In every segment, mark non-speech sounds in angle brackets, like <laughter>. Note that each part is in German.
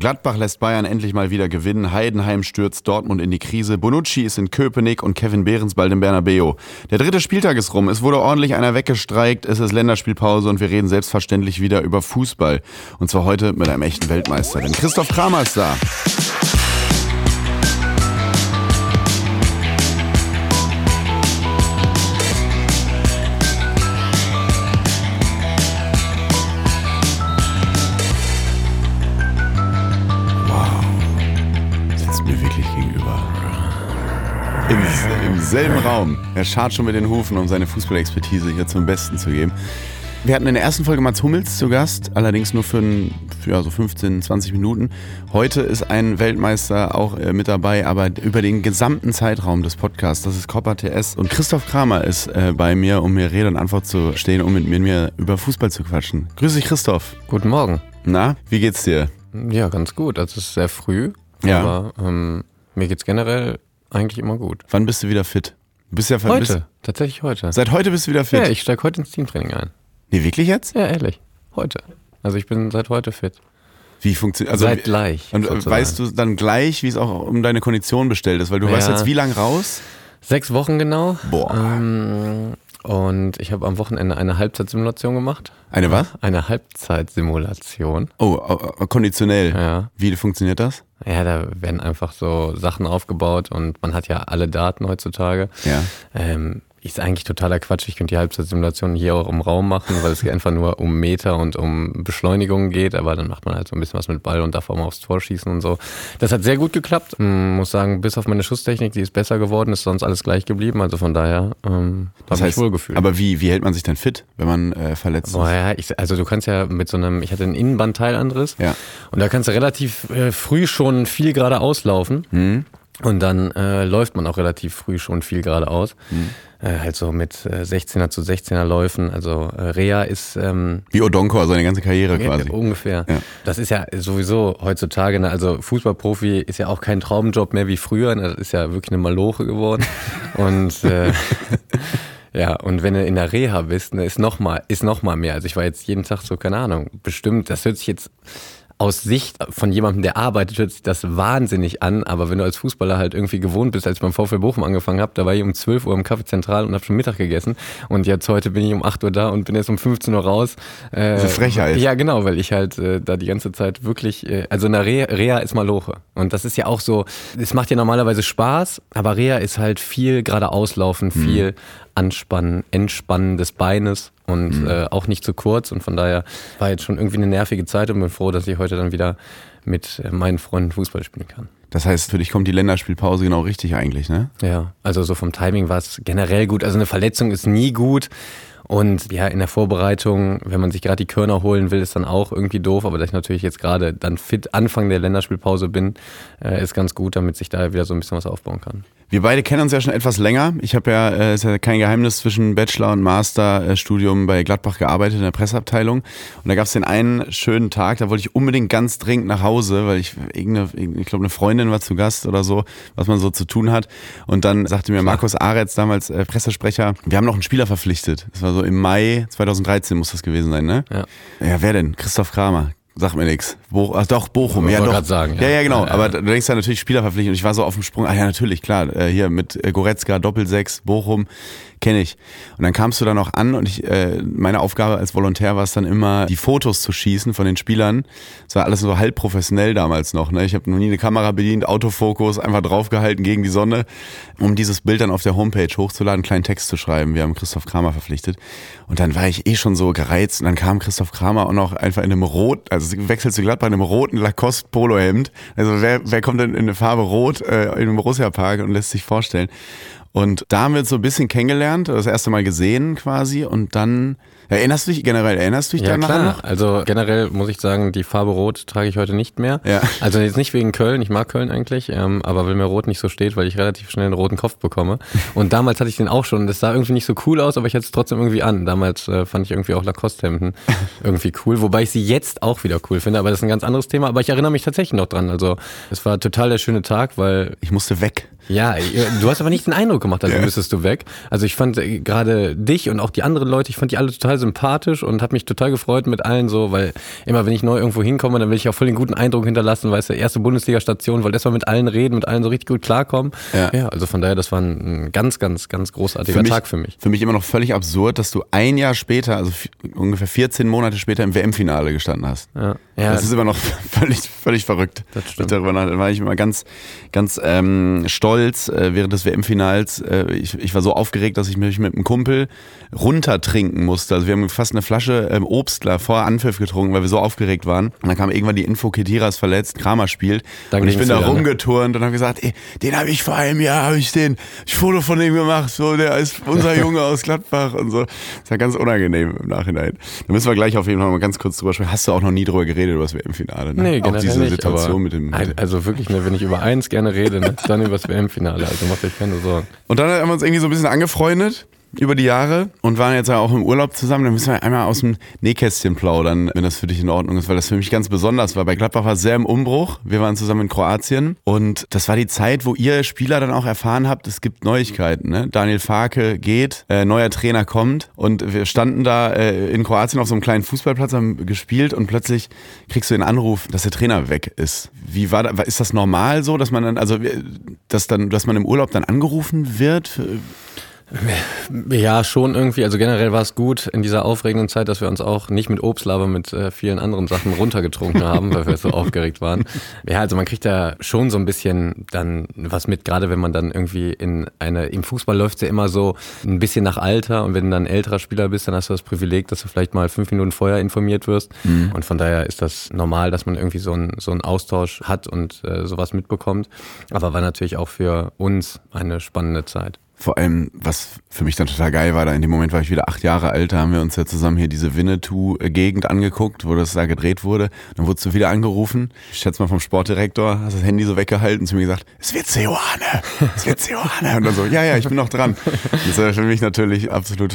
Gladbach lässt Bayern endlich mal wieder gewinnen. Heidenheim stürzt Dortmund in die Krise. Bonucci ist in Köpenick und Kevin Behrens bald im Bernabeu. Der dritte Spieltag ist rum. Es wurde ordentlich einer weggestreikt. Es ist Länderspielpause und wir reden selbstverständlich wieder über Fußball. Und zwar heute mit einem echten Weltmeister. Denn Christoph Kramer ist da. Im selben Raum. Er schart schon mit den Hufen, um seine Fußballexpertise hier zum Besten zu geben. Wir hatten in der ersten Folge Mats Hummels zu Gast, allerdings nur für, ein, für ja, so 15, 20 Minuten. Heute ist ein Weltmeister auch äh, mit dabei, aber über den gesamten Zeitraum des Podcasts. Das ist Copper TS. Und Christoph Kramer ist äh, bei mir, um mir Rede und Antwort zu stehen, um mit mir über Fußball zu quatschen. Grüß dich, Christoph. Guten Morgen. Na, wie geht's dir? Ja, ganz gut. Also es ist sehr früh, Ja. aber ähm, mir geht's generell eigentlich immer gut. Wann bist du wieder fit? Du bist ja Heute, Bist, tatsächlich heute. seit heute bist du wieder fit. Ja, ich steige heute ins Teamtraining ein. nee, wirklich jetzt? Ja, ehrlich. Heute. Also ich bin seit heute fit. Wie funktioniert also seit gleich. Und sozusagen. weißt du dann gleich, wie es auch um deine Kondition bestellt ist? Weil du Ja. weißt jetzt wie lang raus? Sechs Wochen genau. Boah. Ähm, und ich habe am Wochenende eine Halbzeitsimulation gemacht. Eine was? Eine Halbzeitsimulation. Oh, äh, äh, konditionell. Ja. Wie funktioniert das? Ja, da werden einfach so Sachen aufgebaut und man hat ja alle Daten heutzutage. Ja. Ähm, ist eigentlich totaler Quatsch. Ich könnte die Halbzeitsimulation hier auch im Raum machen, weil es einfach nur um Meter und um Beschleunigungen geht. Aber dann macht man halt so ein bisschen was mit Ball und darf auch mal aufs Tor schießen und so. Das hat sehr gut geklappt. Ähm, muss sagen, bis auf meine Schusstechnik, die ist besser geworden, ist sonst alles gleich geblieben. Also von daher ähm, Das habe ich wohl gefühlt. aber wie, wie hält man sich denn fit, wenn man äh, verletzt Boah, ist? ja, ich, also du kannst ja mit so einem, ich hatte einen Innenbandteilanriss Ja. und da kannst du relativ äh, früh schon viel geradeaus laufen Hm? Und dann äh, läuft man auch relativ früh schon viel geradeaus. Hm. Äh, halt so mit äh, 16er zu 16er Läufen. Also äh, Rea ist ähm, Wie Odonko, seine ganze Karriere quasi. ja, ungefähr. Ja. Das ist ja sowieso heutzutage, ne, also Fußballprofi ist ja auch kein Traumjob mehr wie früher. Ne, das ist ja wirklich eine Maloche geworden. <laughs> und äh, ja, und wenn du in der Reha bist, ne, ist noch mal, ist noch mal mehr. Also ich war jetzt jeden Tag so, keine Ahnung, bestimmt, das hört sich jetzt aus Sicht von jemandem, der arbeitet, hört sich das wahnsinnig an, aber wenn du als Fußballer halt irgendwie gewohnt bist, als ich beim VfL Bochum angefangen habe, da war ich um 12 Uhr im Café Zentral und habe schon Mittag gegessen. Und jetzt heute bin ich um 8 Uhr da und bin jetzt um 15 Uhr raus. Äh, Diese Frechheit. Ja, genau, weil ich halt äh, da die ganze Zeit wirklich, äh, also eine Reha, Reha ist Maloche. Und das ist ja auch so, es macht ja normalerweise Spaß, aber Reha ist halt viel geradeaus laufen, viel Anspannen, Entspannen des Beines und äh, auch nicht zu kurz und von daher war jetzt schon irgendwie eine nervige Zeit und bin froh, dass ich heute dann wieder mit äh, meinen Freunden Fußball spielen kann. Das heißt, für dich kommt die Länderspielpause genau richtig eigentlich, ne? Ja, also so vom Timing war es generell gut. Also eine Verletzung ist nie gut. Und ja, in der Vorbereitung, wenn man sich gerade die Körner holen will, ist dann auch irgendwie doof. Aber dass ich natürlich jetzt gerade dann fit Anfang der Länderspielpause bin, äh, ist ganz gut, damit sich da wieder so ein bisschen was aufbauen kann. Wir beide kennen uns ja schon etwas länger. Ich habe ja, äh, ist ja kein Geheimnis, zwischen Bachelor- und Masterstudium bei Gladbach gearbeitet in der Presseabteilung. Und da gab es den einen schönen Tag, da wollte ich unbedingt ganz dringend nach Hause, weil ich irgendeine, ich glaube, eine Freundin war zu Gast oder so, was man so zu tun hat. Und dann sagte mir Markus Aretz, damals äh, Pressesprecher, wir haben noch einen Spieler verpflichtet. Das war so im Mai 2013 muss das gewesen sein, ne? Ja. Ja, wer denn? Christoph Kramer. Sagt mir nichts. Bo ach, doch, Bochum. Ja, doch. sagen, ja, ja. ja, genau. Ja, ja. Aber du denkst ja natürlich Spieler verpflichtet und ich war so auf dem Sprung. Ah ja, natürlich, klar. Äh, hier mit äh, Goretzka, Doppelsechs, Bochum, kenne ich. Und dann kamst du da noch an und ich, äh, meine Aufgabe als Volontär war es dann immer, die Fotos zu schießen von den Spielern. Das war alles so halb professionell damals noch. Ne? Ich habe noch nie eine Kamera bedient, Autofokus, einfach draufgehalten gegen die Sonne, um dieses Bild dann auf der Homepage hochzuladen, einen kleinen Text zu schreiben. Wir haben Christoph Kramer verpflichtet. Und dann war ich eh schon so gereizt und dann kam Christoph Kramer auch noch einfach in einem rot, also wechselt zu Gladbach in einem roten Lacoste Polohemd. Also wer, wer kommt denn in eine Farbe rot äh, in einem Borussia Park und lässt sich vorstellen? Und da haben wir uns so ein bisschen kennengelernt, das erste Mal gesehen quasi und dann, erinnerst du dich generell, erinnerst du dich Ja daran klar, noch? also generell muss ich sagen, die Farbe Rot trage ich heute nicht mehr. Ja. Also jetzt nicht wegen Köln, ich mag Köln eigentlich, ähm, aber weil mir Rot nicht so steht, weil ich relativ schnell einen roten Kopf bekomme. Und damals hatte ich den auch schon, das sah irgendwie nicht so cool aus, aber ich hatte es trotzdem irgendwie an. Damals äh, fand ich irgendwie auch Lacoste-Hemden <laughs> irgendwie cool, wobei ich sie jetzt auch wieder cool finde, aber das ist ein ganz anderes Thema. Aber ich erinnere mich tatsächlich noch dran. Also es war total der schöne Tag, weil Ich musste weg. Ja, du hast aber nicht den Eindruck gemacht, als Ja. müsstest du weg. Also ich fand äh, gerade dich und auch die anderen Leute, ich fand die alle total sympathisch und habe mich total gefreut mit allen so, weil immer wenn ich neu irgendwo hinkomme, dann will ich auch voll den guten Eindruck hinterlassen, weil es der erste Bundesliga-Station, wollte erstmal mit allen reden, mit allen so richtig gut klarkommen. Ja, ja also von daher, das war ein ganz, ganz, ganz großartiger für mich, Tag für mich. Für mich immer noch völlig absurd, dass du ein Jahr später, also ungefähr 14 Monate später im WM-Finale gestanden hast. Ja. ja. Das ist immer noch <laughs> völlig, völlig verrückt. Das stimmt. Darüber nach, war ich immer ganz, ganz ähm, stolz äh, während des WM-Finals. Äh, ich, ich war so aufgeregt, dass ich mich mit einem Kumpel runtertrinken musste. Also wir haben fast eine Flasche ähm, Obstler vor Anpfiff getrunken, weil wir so aufgeregt waren. Und dann kam irgendwann die Info, Kedira ist verletzt, Kramer spielt. Dann und ich bin da ne? rumgeturnt und habe gesagt, ey, den habe ich vor einem Jahr, habe ich den, ich Foto von dem gemacht, so, der ist unser <laughs> Junge aus Gladbach und so. Das war ganz unangenehm im Nachhinein. Da müssen wir gleich auf jeden Fall mal ganz kurz drüber sprechen. Hast du auch noch nie drüber geredet, über das WM-Finale? Ne? Nee, auch diese nicht, Situation mit dem. Also wirklich, ne, wenn ich über eins gerne rede, ne, dann über das WM-Finale. Also macht euch keine Sorgen. Und dann haben wir uns irgendwie so ein bisschen angefreundet über die Jahre und waren jetzt auch im Urlaub zusammen. Dann müssen wir einmal aus dem Nähkästchen plaudern, wenn das für dich in Ordnung ist, weil das für mich ganz besonders war. Bei Gladbach war es sehr im Umbruch. Wir waren zusammen in Kroatien und das war die Zeit, wo ihr Spieler dann auch erfahren habt, es gibt Neuigkeiten. Ne? Daniel Farke geht, äh, neuer Trainer kommt und wir standen da äh, in Kroatien auf so einem kleinen Fußballplatz, haben gespielt und plötzlich kriegst du den Anruf, dass der Trainer weg ist. Wie war da, ist das normal so, dass man dann, also dass dann, dass man im Urlaub dann angerufen wird? Ja, schon irgendwie. Also generell war es gut in dieser aufregenden Zeit, dass wir uns auch nicht mit Obst, aber mit äh, vielen anderen Sachen runtergetrunken haben, weil wir so <laughs> aufgeregt waren. Ja, also man kriegt da schon so ein bisschen dann was mit, gerade wenn man dann irgendwie in eine, im Fußball läuft ja immer so ein bisschen nach Alter und wenn du dann älterer Spieler bist, dann hast du das Privileg, dass du vielleicht mal fünf Minuten vorher informiert wirst. Mhm. Und von daher ist das normal, dass man irgendwie so einen so einen Austausch hat und äh, sowas mitbekommt. Aber war natürlich auch für uns eine spannende Zeit. Vor allem, was für mich dann total geil war, da in dem Moment war ich wieder acht Jahre alt, da haben wir uns ja zusammen hier diese Winnetou-Gegend angeguckt, wo das da gedreht wurde. Dann wurdest du wieder angerufen, ich schätze mal vom Sportdirektor, hast das Handy so weggehalten und zu mir gesagt, es wird Seoane, es wird Seoane. Und dann so, ja, ja, ich bin noch dran. Das war für mich natürlich absolut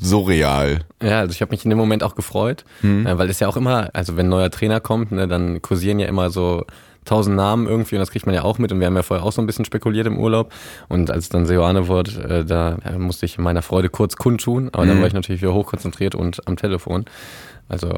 surreal. Ja, also ich habe mich in dem Moment auch gefreut, mhm. weil es ja auch immer, also wenn ein neuer Trainer kommt, ne, dann kursieren ja immer so tausend Namen irgendwie und das kriegt man ja auch mit und wir haben ja vorher auch so ein bisschen spekuliert im Urlaub und als dann Seoane wurde, äh, da musste ich meiner Freude kurz kundtun, aber mhm. dann war ich natürlich wieder hochkonzentriert und am Telefon. Also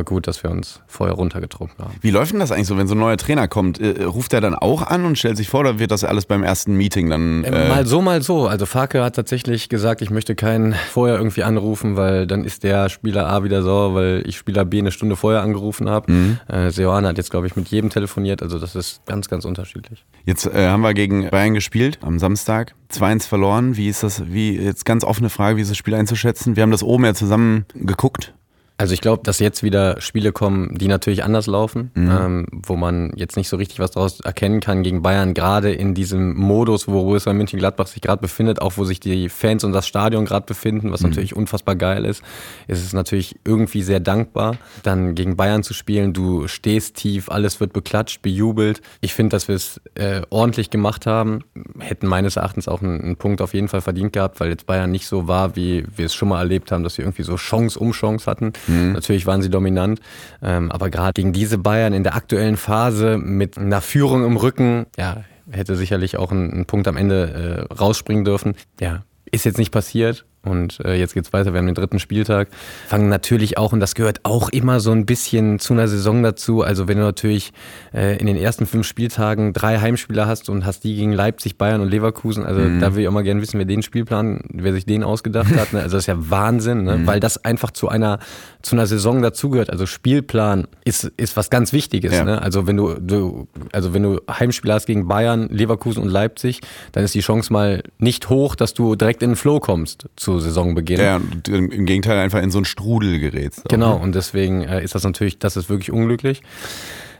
war gut, dass wir uns vorher runtergetrunken haben. Wie läuft denn das eigentlich so, wenn so ein neuer Trainer kommt? Äh, ruft er dann auch an und stellt sich vor oder wird das alles beim ersten Meeting dann? Äh, äh mal so, mal so. Also Farke hat tatsächlich gesagt, ich möchte keinen vorher irgendwie anrufen, weil dann ist der Spieler A wieder sauer, weil ich Spieler B eine Stunde vorher angerufen habe. Mhm. Äh, Seoane hat jetzt, glaube ich, mit jedem telefoniert. Also das ist ganz, ganz unterschiedlich. Jetzt äh, haben wir gegen Bayern gespielt am Samstag. 2-1 verloren. Wie ist das, wie, jetzt ganz offene Frage, wie ist das Spiel einzuschätzen? Wir haben das oben ja zusammen geguckt. Also ich glaube, dass jetzt wieder Spiele kommen, die natürlich anders laufen, mhm. ähm, wo man jetzt nicht so richtig was daraus erkennen kann gegen Bayern, gerade in diesem Modus, wo Borussia Mönchengladbach sich gerade befindet, auch wo sich die Fans und das Stadion gerade befinden, was mhm. natürlich unfassbar geil ist, ist es natürlich irgendwie sehr dankbar, dann gegen Bayern zu spielen. Du stehst tief, alles wird beklatscht, bejubelt. Ich finde, dass wir es äh, ordentlich gemacht haben, hätten meines Erachtens auch einen, einen Punkt auf jeden Fall verdient gehabt, weil jetzt Bayern nicht so war, wie wir es schon mal erlebt haben, dass wir irgendwie so Chance um Chance hatten. Mhm. Natürlich waren sie dominant, ähm, aber gerade gegen diese Bayern in der aktuellen Phase mit einer Führung im Rücken, ja, hätte sicherlich auch ein, ein Punkt am Ende äh, rausspringen dürfen. Ja, ist jetzt nicht passiert. Und äh, jetzt geht's weiter, wir haben den dritten Spieltag. Fangen natürlich auch, und das gehört auch immer so ein bisschen zu einer Saison dazu. Also wenn du natürlich äh, in den ersten fünf Spieltagen drei Heimspieler hast und hast die gegen Leipzig, Bayern und Leverkusen, also mhm. da will ich auch mal gerne wissen, wer den Spielplan, wer sich den ausgedacht hat. Ne? Also das ist ja Wahnsinn, ne? Mhm. weil das einfach zu einer zu einer Saison dazugehört. Also Spielplan ist, ist was ganz Wichtiges. Ja. Ne? Also wenn du, du, also wenn du Heimspieler hast gegen Bayern, Leverkusen und Leipzig, dann ist die Chance mal nicht hoch, dass du direkt in den Flow kommst. Zu zu Saisonbeginn. Ja, im Gegenteil einfach in so einen Strudel gerätst. Genau, ne? und deswegen äh, ist das natürlich, das ist wirklich unglücklich.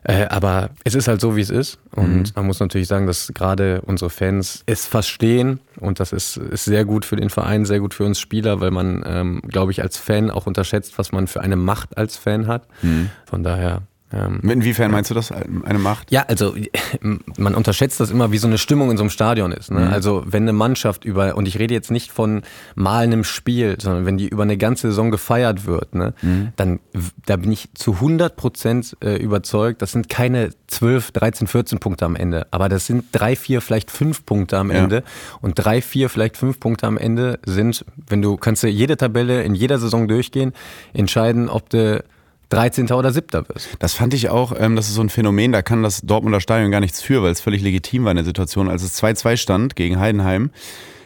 Äh, aber es ist halt so, wie es ist. Und mhm. man muss natürlich sagen, dass gerade unsere Fans es verstehen. Und das ist, ist sehr gut für den Verein, sehr gut für uns Spieler, weil man, ähm, glaube ich, als Fan auch unterschätzt, was man für eine Macht als Fan hat. Mhm. Von daher Ähm, Inwiefern meinst du das, eine Macht? Ja, also <laughs> man unterschätzt das immer, wie so eine Stimmung in so einem Stadion ist. Ne? Mhm. Also wenn eine Mannschaft über, und ich rede jetzt nicht von mal einem Spiel, sondern wenn die über eine ganze Saison gefeiert wird, ne, mhm. dann da bin ich zu 100 Prozent äh, überzeugt, das sind keine 12, 13, 14 Punkte am Ende, aber das sind drei, vier, vielleicht fünf Punkte am Ende. Ja. Und drei, vier, vielleicht fünf Punkte am Ende sind, wenn du kannst du jede Tabelle in jeder Saison durchgehen, entscheiden, ob du 13. oder 7. wirst. Das fand ich auch, ähm, das ist so ein Phänomen, da kann das Dortmunder Stadion gar nichts für, weil es völlig legitim war in der Situation. Als es 2-2 stand gegen Heidenheim,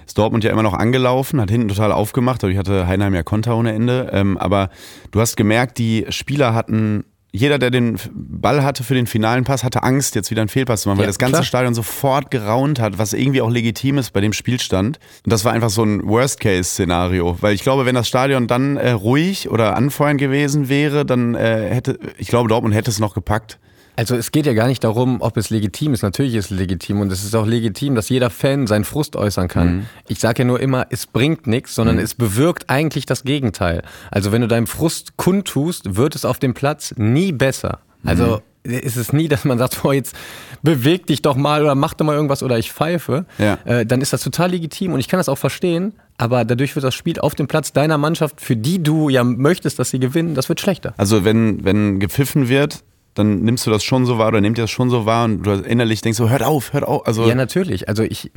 ist Dortmund ja immer noch angelaufen, hat hinten total aufgemacht, dadurch hatte Heidenheim ja Konter ohne Ende. Ähm, aber du hast gemerkt, die Spieler hatten jeder, der den Ball hatte für den finalen Pass, hatte Angst, jetzt wieder einen Fehlpass zu machen, weil ja, das ganze klar. Stadion sofort geraunt hat, was irgendwie auch legitim ist bei dem Spielstand. Und das war einfach so ein Worst-Case-Szenario, weil ich glaube, wenn das Stadion dann äh, ruhig oder anfeuern gewesen wäre, dann äh, hätte, ich glaube, Dortmund hätte es noch gepackt. Also es geht ja gar nicht darum, ob es legitim ist. Natürlich ist es legitim und es ist auch legitim, dass jeder Fan seinen Frust äußern kann. Mhm. Ich sage ja nur immer, es bringt nichts, sondern mhm. es bewirkt eigentlich das Gegenteil. Also wenn du deinen Frust kundtust, wird es auf dem Platz nie besser. Also mhm. ist es nie, dass man sagt, boah, jetzt beweg dich doch mal oder mach doch mal irgendwas oder ich pfeife. Ja. Äh, dann ist das total legitim und ich kann das auch verstehen. Aber dadurch wird das Spiel auf dem Platz deiner Mannschaft, für die du ja möchtest, dass sie gewinnen, das wird schlechter. Also wenn, wenn gepfiffen wird, dann nimmst du das schon so wahr oder nehmt ihr das schon so wahr und du innerlich denkst so, hört auf, hört auf. Also ja, natürlich. Also ich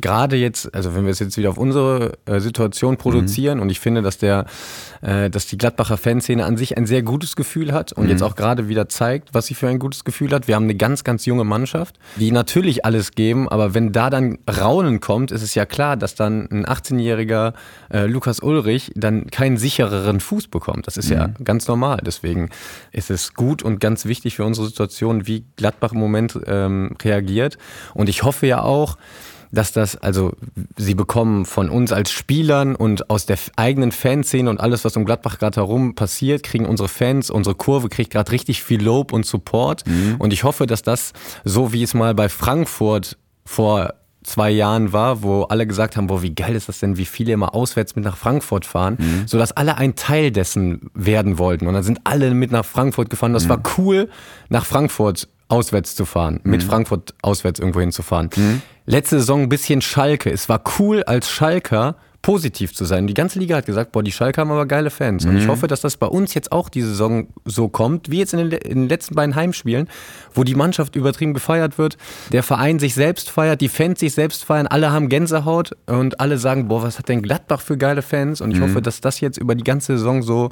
gerade jetzt, also wenn wir es jetzt wieder auf unsere äh, Situation produzieren mhm. und ich finde, dass der, äh, dass die Gladbacher Fanszene an sich ein sehr gutes Gefühl hat und mhm. jetzt auch gerade wieder zeigt, was sie für ein gutes Gefühl hat. Wir haben eine ganz, ganz junge Mannschaft, die natürlich alles geben, aber wenn da dann Raunen kommt, ist es ja klar, dass dann ein 18-jähriger äh, Lukas Ulrich dann keinen sichereren Fuß bekommt. Das ist mhm. ja ganz normal. Deswegen ist es gut und ganz wichtig, wichtig für unsere Situation, wie Gladbach im Moment ähm, reagiert. Und ich hoffe ja auch, dass das, also sie bekommen von uns als Spielern und aus der eigenen Fanszene und alles, was um Gladbach gerade herum passiert, kriegen unsere Fans, unsere Kurve kriegt gerade richtig viel Lob und Support. Mhm. Und ich hoffe, dass das, so wie es mal bei Frankfurt vor zwei Jahren war, wo alle gesagt haben, boah, wie geil ist das denn, wie viele immer auswärts mit nach Frankfurt fahren, mhm. sodass alle ein Teil dessen werden wollten. Und dann sind alle mit nach Frankfurt gefahren. Das mhm. war cool, nach Frankfurt auswärts zu fahren, mhm. mit Frankfurt auswärts irgendwo hinzufahren. Mhm. Letzte Saison ein bisschen Schalke. Es war cool als Schalker positiv zu sein. Die ganze Liga hat gesagt, boah, die Schalke haben aber geile Fans. Mhm. Und ich mhm. hoffe, dass das bei uns jetzt auch die Saison so kommt, wie jetzt in den, in den, letzten beiden Heimspielen, wo die Mannschaft übertrieben gefeiert wird, der Verein sich selbst feiert, die Fans sich selbst feiern, alle haben Gänsehaut und alle sagen, boah, was hat denn Gladbach für geile Fans? Und ich mhm. hoffe, dass das jetzt über die ganze Saison so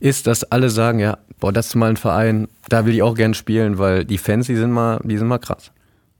ist, dass alle sagen, ja, boah, das ist mal ein Verein, da will ich auch gern spielen, weil die Fans, die sind mal, die sind mal krass.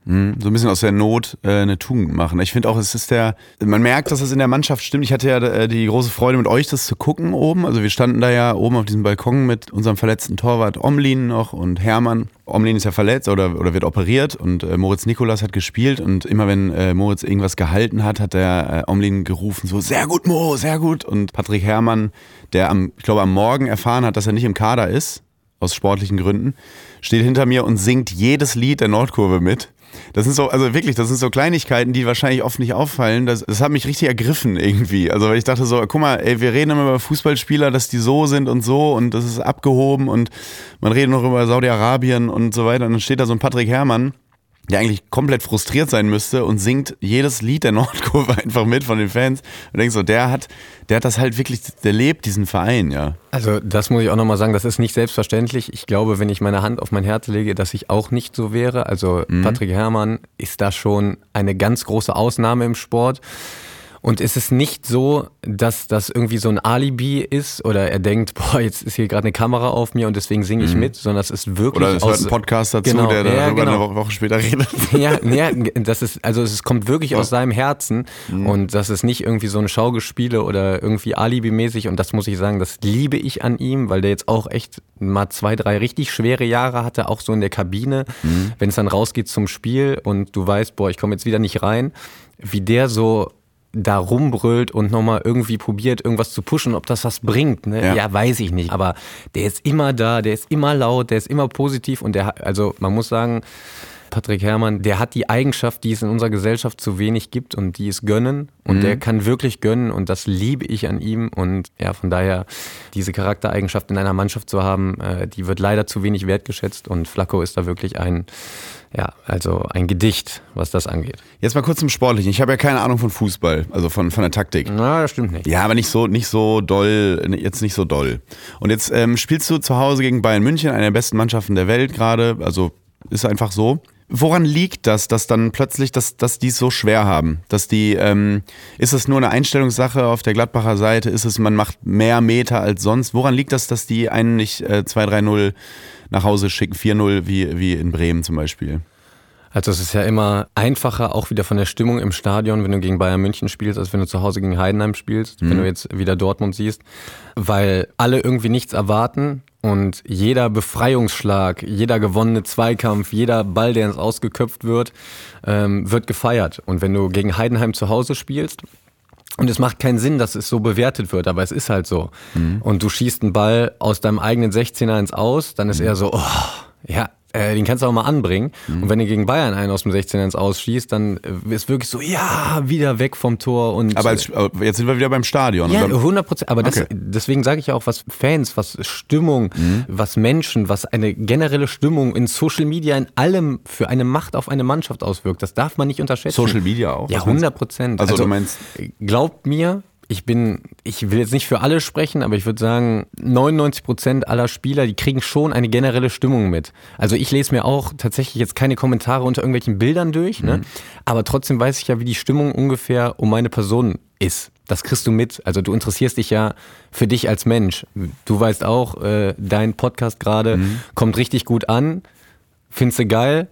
Mhm. So ein bisschen aus der Not äh, eine Tugend machen. Ich finde auch, es ist der, man merkt, dass es in der Mannschaft stimmt. Ich hatte ja äh, die große Freude, mit euch das zu gucken oben. Also wir standen da ja oben auf diesem Balkon mit unserem verletzten Torwart Omlin noch und Hermann. Omlin ist ja verletzt oder, oder wird operiert und äh, Moritz Nikolas hat gespielt und immer wenn äh, Moritz irgendwas gehalten hat, hat der äh, Omlin gerufen so, sehr gut Mo, sehr gut. Und Patrick Hermann, der am, ich glaube am Morgen erfahren hat, dass er nicht im Kader ist, aus sportlichen Gründen, steht hinter mir und singt jedes Lied der Nordkurve mit. Das sind so, also wirklich, das sind so Kleinigkeiten, die wahrscheinlich oft nicht auffallen. Das, das hat mich richtig ergriffen irgendwie. Also weil ich dachte so, guck mal, ey, wir reden immer über Fußballspieler, dass die so sind und so und das ist abgehoben und man redet noch über Saudi-Arabien und so weiter. Und dann steht da so ein Patrick Herrmann der eigentlich komplett frustriert sein müsste und singt jedes Lied der <laughs> Nordkurve einfach mit von den Fans. Und denkst so, der hat, der hat das halt wirklich, der lebt diesen Verein, ja. Also das muss ich auch nochmal sagen, das ist nicht selbstverständlich. Ich glaube, wenn ich meine Hand auf mein Herz lege, dass ich auch nicht so wäre. Also mhm. Patrick Herrmann ist da schon eine ganz große Ausnahme im Sport. Und ist es nicht so, dass das irgendwie so ein Alibi ist oder er denkt, <laughs> boah, jetzt ist hier gerade eine Kamera auf mir und deswegen singe ich mhm. mit, sondern es ist wirklich. Oder es hört ein Podcast dazu, genau, der ja, darüber genau. eine Woche später redet. <laughs> Ja, ja, das ist, also es kommt wirklich ja. aus seinem Herzen mhm. und das ist nicht irgendwie so ein Schaugespiele oder irgendwie Alibi-mäßig und das muss ich sagen, das liebe ich an ihm, weil der jetzt auch echt mal zwei, drei richtig schwere Jahre hatte, auch so in der Kabine, mhm. wenn es dann rausgeht zum Spiel und du weißt, boah, ich komme jetzt wieder nicht rein, wie der so da rumbrüllt und nochmal irgendwie probiert, irgendwas zu pushen, ob das was bringt, ne? ja. ja. weiß ich nicht. Aber der ist immer da, der ist immer laut, der ist immer positiv und der, also man muss sagen, Patrick Herrmann, der hat die Eigenschaft, die es in unserer Gesellschaft zu wenig gibt und die es gönnen. Und mhm. der kann wirklich gönnen und das liebe ich an ihm. Und ja, von daher, diese Charaktereigenschaft in einer Mannschaft zu haben, äh, die wird leider zu wenig wertgeschätzt. Und Flacco ist da wirklich ein, ja, also ein Gedicht, was das angeht. Jetzt mal kurz zum Sportlichen. Ich habe ja keine Ahnung von Fußball, also von, von der Taktik. Na, das stimmt nicht. Ja, aber nicht so, nicht so doll, jetzt nicht so doll. Und jetzt ähm, spielst du zu Hause gegen Bayern München, eine der besten Mannschaften der Welt gerade. Also ist einfach so. Woran liegt das, dass dann plötzlich, dass, dass die es so schwer haben? Dass die, ähm, ist es nur eine Einstellungssache auf der Gladbacher Seite? Ist es, man macht mehr Meter als sonst? Woran liegt das, dass die einen nicht äh, 2-3-0 nach Hause schicken, 4-0 wie, wie in Bremen zum Beispiel? Also es ist ja immer einfacher, auch wieder von der Stimmung im Stadion, wenn du gegen Bayern München spielst, als wenn du zu Hause gegen Heidenheim spielst, mhm. wenn du jetzt wieder Dortmund siehst, weil alle irgendwie nichts erwarten und jeder Befreiungsschlag, jeder gewonnene Zweikampf, jeder Ball, der ins Ausgeköpft wird, ähm, wird gefeiert. Und wenn du gegen Heidenheim zu Hause spielst, und es macht keinen Sinn, dass es so bewertet wird, aber es ist halt so. Mhm. Und du schießt einen Ball aus deinem eigenen 16er ins Aus, dann ist mhm. er so, oh, ja, äh, den kannst du auch mal anbringen. Mhm. Und wenn du gegen Bayern einen aus dem 16 ins Ausschießt, dann äh, ist wirklich so, ja, wieder weg vom Tor. Und, aber als, äh, jetzt sind wir wieder beim Stadion. Ja, 100 Prozent. Aber okay. das, deswegen sage ich ja auch, was Fans, was Stimmung, mhm. was Menschen, was eine generelle Stimmung in Social Media, in allem für eine Macht auf eine Mannschaft auswirkt. Das darf man nicht unterschätzen. Social Media auch? Ja, 100 Prozent. Also, also du meinst... Glaubt mir, ich bin, ich will jetzt nicht für alle sprechen, aber ich würde sagen, 99 Prozent aller Spieler, die kriegen schon eine generelle Stimmung mit. Also ich lese mir auch tatsächlich jetzt keine Kommentare unter irgendwelchen Bildern durch, ne? mhm. ne? aber trotzdem weiß ich ja, wie die Stimmung ungefähr um meine Person ist. Das kriegst du mit. Also du interessierst dich ja für dich als Mensch. Du weißt auch, äh, dein Podcast gerade mhm. kommt richtig gut an. Findest du geil?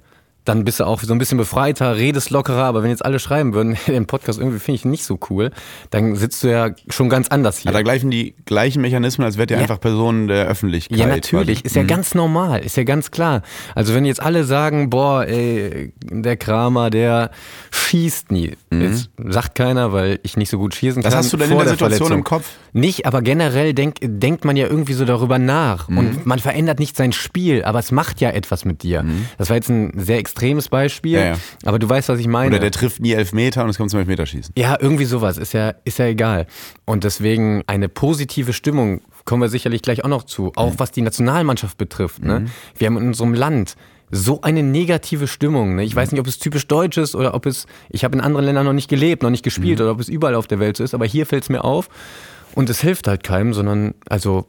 Dann bist du auch so ein bisschen befreiter, redest lockerer, aber wenn jetzt alle schreiben würden, <laughs> den Podcast irgendwie finde ich nicht so cool, dann sitzt du ja schon ganz anders hier. Ja, da gleichen die gleichen Mechanismen, als wärt ihr ja. einfach Personen der Öffentlichkeit. Ja, natürlich, ist ja mhm. ganz normal, ist ja ganz klar. Also wenn jetzt alle sagen, boah, ey, der Kramer, der schießt nie. Mhm. Jetzt sagt keiner, weil ich nicht so gut schießen kann. Das hast du denn in der, der Situation Verletzung. im Kopf? Nicht, aber generell denk, denkt man ja irgendwie so darüber nach mhm. und man verändert nicht sein Spiel, aber es macht ja etwas mit dir. Mhm. Das war jetzt ein sehr extremes Beispiel, ja, ja. aber du weißt, was ich meine. Oder der trifft nie elf Meter und es kommt zum Elfmeterschießen. Ja, irgendwie sowas, ist ja, ist ja egal. Und deswegen eine positive Stimmung kommen wir sicherlich gleich auch noch zu, auch mhm. was die Nationalmannschaft betrifft. Ne? Mhm. Wir haben in unserem Land so eine negative Stimmung. Ne? Ich weiß nicht, ob es typisch deutsch ist oder ob es, ich habe in anderen Ländern noch nicht gelebt, noch nicht gespielt mhm. oder ob es überall auf der Welt so ist, aber hier fällt es mir auf und es hilft halt keinem, sondern also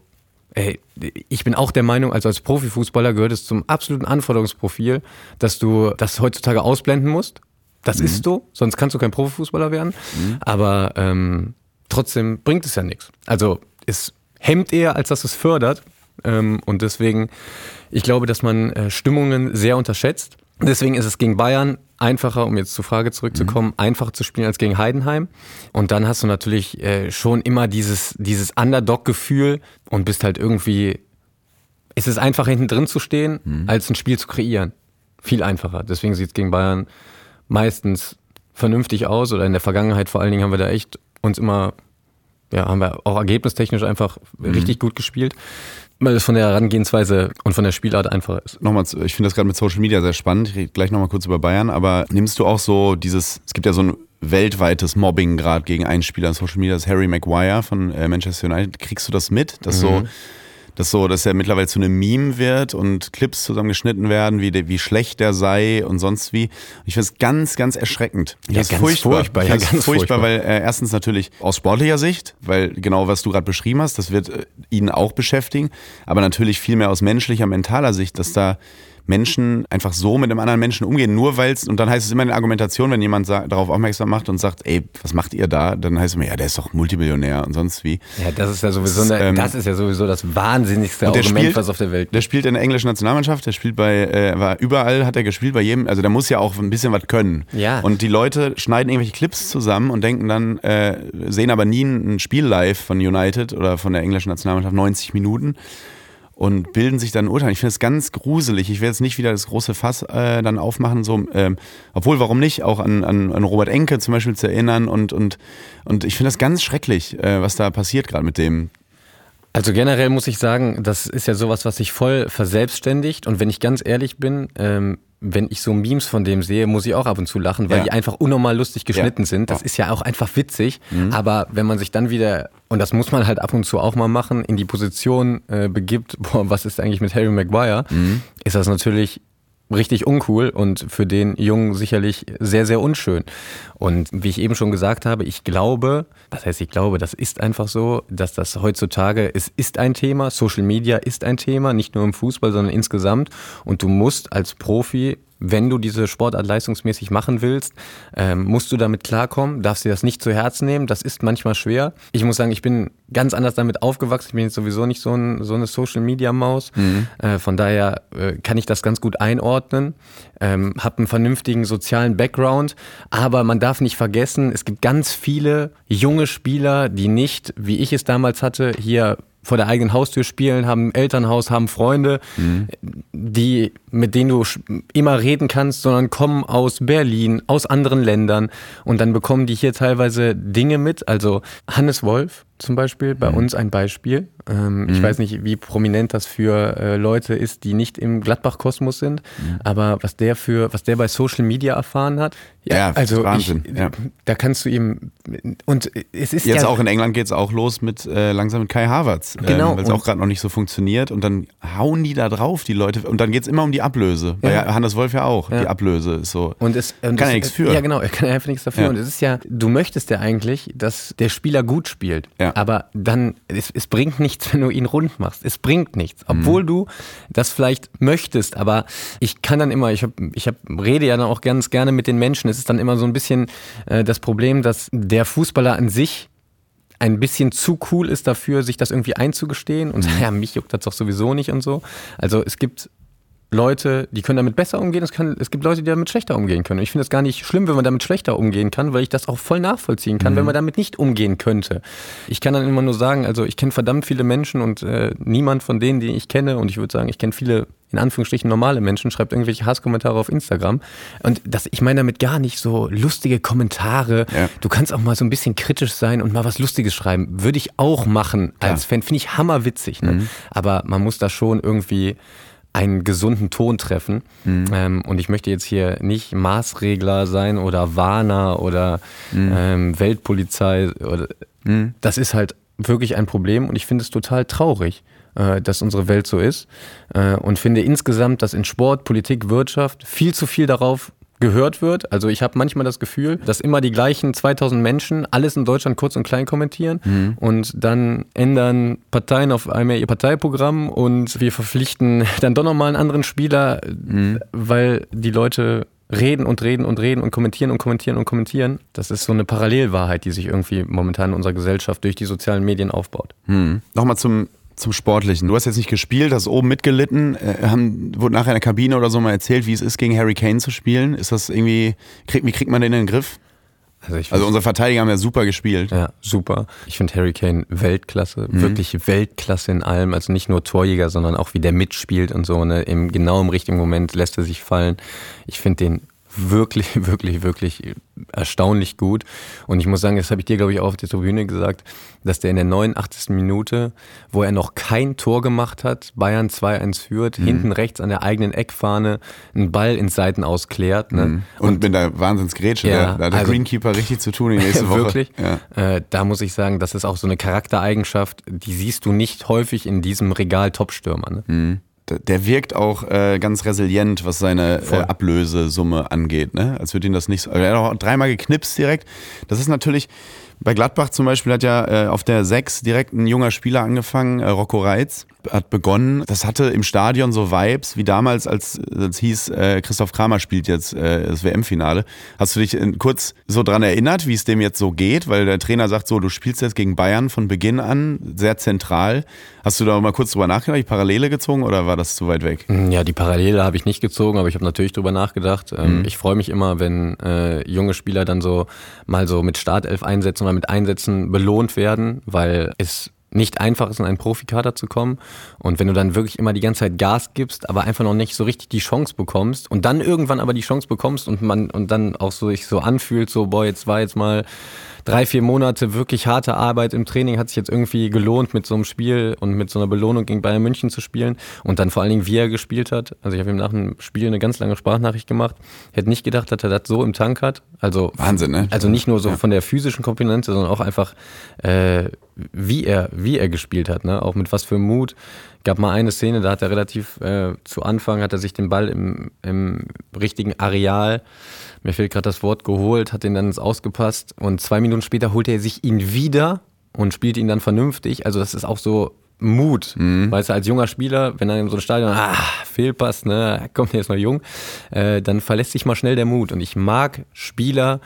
ey, ich bin auch der Meinung, also als Profifußballer gehört es zum absoluten Anforderungsprofil, dass du das heutzutage ausblenden musst. Das mhm. ist so, sonst kannst du kein Profifußballer werden. Mhm. Aber ähm, trotzdem bringt es ja nichts. Also es hemmt eher, als dass es fördert. Ähm, und deswegen, ich glaube, dass man äh, Stimmungen sehr unterschätzt. Deswegen ist es gegen Bayern einfacher, um jetzt zur Frage zurückzukommen, mhm. einfacher zu spielen als gegen Heidenheim. Und dann hast du natürlich äh, schon immer dieses, dieses Underdog-Gefühl und bist halt irgendwie, es ist einfacher hinten drin zu stehen, mhm. als ein Spiel zu kreieren. Viel einfacher. Deswegen sieht es gegen Bayern meistens vernünftig aus oder in der Vergangenheit vor allen Dingen haben wir da echt uns immer, ja, haben wir auch ergebnistechnisch einfach mhm. richtig gut gespielt weil es von der Herangehensweise und von der Spielart einfacher ist. Nochmal, ich finde das gerade mit Social Media sehr spannend. Ich rede gleich nochmal kurz über Bayern, aber nimmst du auch so dieses, es gibt ja so ein weltweites Mobbing gerade gegen einen Spieler in Social Media, das ist Harry Maguire von äh, Manchester United. Kriegst du das mit? Dass mhm. so dass so, dass er mittlerweile zu einem Meme wird und Clips zusammengeschnitten werden, wie, der, wie schlecht der sei und sonst wie. Ich finde es ganz, ganz erschreckend. Ja, ganz furchtbar. furchtbar. Ja, ganz furchtbar, furchtbar, weil äh, erstens natürlich aus sportlicher Sicht, weil genau was du gerade beschrieben hast, das wird äh, ihn auch beschäftigen, aber natürlich viel mehr aus menschlicher, mentaler Sicht, dass da Menschen einfach so mit einem anderen Menschen umgehen, nur weil es, und dann heißt es immer in der Argumentation, wenn jemand darauf aufmerksam macht und sagt, ey, was macht ihr da? Dann heißt es immer, ja, der ist doch Multimillionär und sonst wie. Ja, das ist ja sowieso, das, eine, ähm, das ist ja sowieso das wahnsinnigste Argument, spielt, was auf der Welt. Der spielt in der englischen Nationalmannschaft, der spielt bei, äh, war überall hat er gespielt, bei jedem, also der muss ja auch ein bisschen was können. Ja. Und die Leute schneiden irgendwelche Clips zusammen und denken dann, äh, sehen aber nie ein Spiel live von United oder von der englischen Nationalmannschaft, 90 Minuten und bilden sich dann ein Urteil. Ich finde es ganz gruselig. Ich werde jetzt nicht wieder das große Fass äh, dann aufmachen, so, ähm, obwohl, warum nicht, auch an, an, an Robert Enke zum Beispiel zu erinnern und, und, und ich finde das ganz schrecklich, äh, was da passiert gerade mit dem. Also generell muss ich sagen, das ist ja sowas, was sich voll verselbstständigt und wenn ich ganz ehrlich bin, ähm, wenn ich so Memes von dem sehe, muss ich auch ab und zu lachen, weil Ja. die einfach unnormal lustig geschnitten Ja. sind. Das Ja. ist ja auch einfach witzig. Aber wenn man sich dann wieder, und das muss man halt ab und zu auch mal machen, in die Position äh, begibt, <laughs> boah, was ist eigentlich mit Harry Maguire, ist das natürlich richtig uncool und für den Jungen sicherlich sehr, sehr unschön. Und wie ich eben schon gesagt habe, ich glaube, was heißt ich glaube, das ist einfach so, dass das heutzutage, es ist ein Thema, Social Media ist ein Thema, nicht nur im Fußball, sondern insgesamt. Und du musst als Profi wenn du diese Sportart leistungsmäßig machen willst, ähm, musst du damit klarkommen, darfst dir das nicht zu Herzen nehmen. Das ist manchmal schwer. Ich muss sagen, ich bin ganz anders damit aufgewachsen. Ich bin jetzt sowieso nicht so, ein, so eine Social-Media-Maus. Äh, von daher äh, kann ich das ganz gut einordnen. Ähm, habe einen vernünftigen sozialen Background. Aber man darf nicht vergessen, es gibt ganz viele junge Spieler, die nicht, wie ich es damals hatte, hier vor der eigenen Haustür spielen, haben ein Elternhaus, haben Freunde, die, mit denen du immer reden kannst, sondern kommen aus Berlin, aus anderen Ländern und dann bekommen die hier teilweise Dinge mit. Also Hannes Wolf zum Beispiel, bei uns ein Beispiel. Ähm, Ich weiß nicht, wie prominent das für äh, Leute ist, die nicht im Gladbach-Kosmos sind, aber was der für, was der bei Social Media erfahren hat, Ja, also Wahnsinn, Ich, ja. da kannst du ihm und es ist Jetzt ja auch in England geht's auch los mit äh, langsam mit Kai Havertz, Genau, ähm, weil es auch gerade noch nicht so funktioniert und dann hauen die da drauf, die Leute und dann geht's immer um die Ablöse. Bei Ja. Hannes Wolf ja auch, Ja. die Ablöse ist so. Und es und Kann es, er nichts für. Ja, genau, er kann einfach nichts dafür. Ja. Und es ist ja, du möchtest ja eigentlich, dass der Spieler gut spielt. Ja. Aber dann, es, es bringt nichts, wenn du ihn rund machst. Es bringt nichts. Obwohl Mhm. du das vielleicht möchtest. Aber ich kann dann immer, ich, hab, ich hab, rede ja dann auch ganz gerne mit den Menschen. Es ist dann immer so ein bisschen äh, das Problem, dass der Fußballer an sich ein bisschen zu cool ist dafür, sich das irgendwie einzugestehen und Mhm. <laughs> ja, mich juckt das doch sowieso nicht und so. Also es gibt Leute, die können damit besser umgehen, es, kann, es gibt Leute, die damit schlechter umgehen können. Und ich finde es gar nicht schlimm, wenn man damit schlechter umgehen kann, weil ich das auch voll nachvollziehen kann, wenn man damit nicht umgehen könnte. Ich kann dann immer nur sagen, also ich kenne verdammt viele Menschen und äh, niemand von denen, die ich kenne, und ich würde sagen, ich kenne viele in Anführungsstrichen normale Menschen, schreibt irgendwelche Hasskommentare auf Instagram. Und das, ich meine damit gar nicht so lustige Kommentare. Ja. Du kannst auch mal so ein bisschen kritisch sein und mal was Lustiges schreiben. Würde ich auch machen als Fan. Finde ich hammerwitzig. Ne? Aber man muss da schon irgendwie einen gesunden Ton treffen. Ähm, und ich möchte jetzt hier nicht Maßregler sein oder Warner oder ähm, Weltpolizei. Oder, Das ist halt wirklich ein Problem und ich finde es total traurig, äh, dass unsere Welt so ist. Äh, und finde insgesamt, dass in Sport, Politik, Wirtschaft viel zu viel darauf gehört wird. Also ich habe manchmal das Gefühl, dass immer die gleichen 2000 Menschen alles in Deutschland kurz und klein kommentieren und dann ändern Parteien auf einmal ihr Parteiprogramm und wir verpflichten <laughs> dann doch nochmal einen anderen Spieler, weil die Leute reden und reden und reden und kommentieren und kommentieren und kommentieren. Das ist so eine Parallelwahrheit, die sich irgendwie momentan in unserer Gesellschaft durch die sozialen Medien aufbaut. Hm. Nochmal zum, zum Sportlichen. Du hast jetzt nicht gespielt, hast oben mitgelitten, äh, haben, wurde nachher in der Kabine oder so mal erzählt, wie es ist, gegen Harry Kane zu spielen. Ist das irgendwie, krieg, wie kriegt man den in den Griff? Also ich Also unsere Verteidiger haben ja super gespielt. Ja, super. Ich finde Harry Kane Weltklasse, wirklich Weltklasse in allem. Also nicht nur Torjäger, sondern auch wie der mitspielt und so. Ne? Im genau im richtigen Moment lässt er sich fallen. Ich finde den wirklich, <laughs> wirklich, wirklich erstaunlich gut. Und ich muss sagen, das habe ich dir, glaube ich, auch auf der Tribüne gesagt, dass der in der 89. Minute, wo er noch kein Tor gemacht hat, Bayern 2-1 führt, hinten rechts an der eigenen Eckfahne einen Ball ins Seiten ausklärt. Ne? Und, mit der Wahnsinnsgrätsche, Ja, da, hat der also- Greenkeeper richtig zu tun die <laughs> nächste Woche. Wirklich? Ja. Äh, da muss ich sagen, das ist auch so eine Charaktereigenschaft, die siehst du nicht häufig in diesem Regal Topstürmer. Ne? Mhm. Der- wirkt auch äh, ganz resilient, was seine äh. Ablösesumme angeht. Ne? Als würde ihn das nicht so. Er hat auch dreimal geknipst direkt. Das ist natürlich. Bei Gladbach zum Beispiel hat ja äh, auf der 6 direkt ein junger Spieler angefangen, äh, Rocco Reitz, hat begonnen. Das hatte im Stadion so Vibes wie damals, als es hieß, äh, Christoph Kramer spielt jetzt äh, das WM-Finale. Hast du dich äh, kurz so dran erinnert, wie es dem jetzt so geht? Weil der Trainer sagt so, du spielst jetzt gegen Bayern von Beginn an, sehr zentral. Hast du da mal kurz drüber nachgedacht, die Parallele gezogen oder war das zu weit weg? Ja, die Parallele habe ich nicht gezogen, aber ich habe natürlich drüber nachgedacht. Ähm, Mhm. Ich freue mich immer, wenn äh, junge Spieler dann so mal so mit Startelf einsetzen oder mit Einsätzen belohnt werden, weil es nicht einfach ist, in einen Profikader zu kommen. Und wenn du dann wirklich immer die ganze Zeit Gas gibst, aber einfach noch nicht so richtig die Chance bekommst und dann irgendwann aber die Chance bekommst und man und dann auch so sich so anfühlt, so boah, jetzt war jetzt mal drei, vier Monate wirklich harte Arbeit im Training hat sich jetzt irgendwie gelohnt, mit so einem Spiel und mit so einer Belohnung gegen Bayern München zu spielen. Und dann vor allen Dingen, wie er gespielt hat. Also ich habe ihm nach dem Spiel eine ganz lange Sprachnachricht gemacht. Hätte nicht gedacht, dass er das so im Tank hat. Also Wahnsinn, ne? Also nicht nur so ja. von der physischen Komponente, sondern auch einfach, äh, wie er, wie er gespielt hat, ne? Auch mit was für Mut. Gab mal eine Szene, da hat er relativ äh, zu Anfang hat er sich den Ball im, im richtigen Areal, mir fehlt gerade das Wort, geholt, hat den dann ins Ausgepasst und zwei Minuten später holte er sich ihn wieder und spielt ihn dann vernünftig. Also das ist auch so Mut. Mhm. Weißt du, als junger Spieler, wenn er in so ein Stadion, ah, Fehlpass, ne, kommt der ist noch jung, äh, dann verlässt sich mal schnell der Mut. Und ich mag Spieler,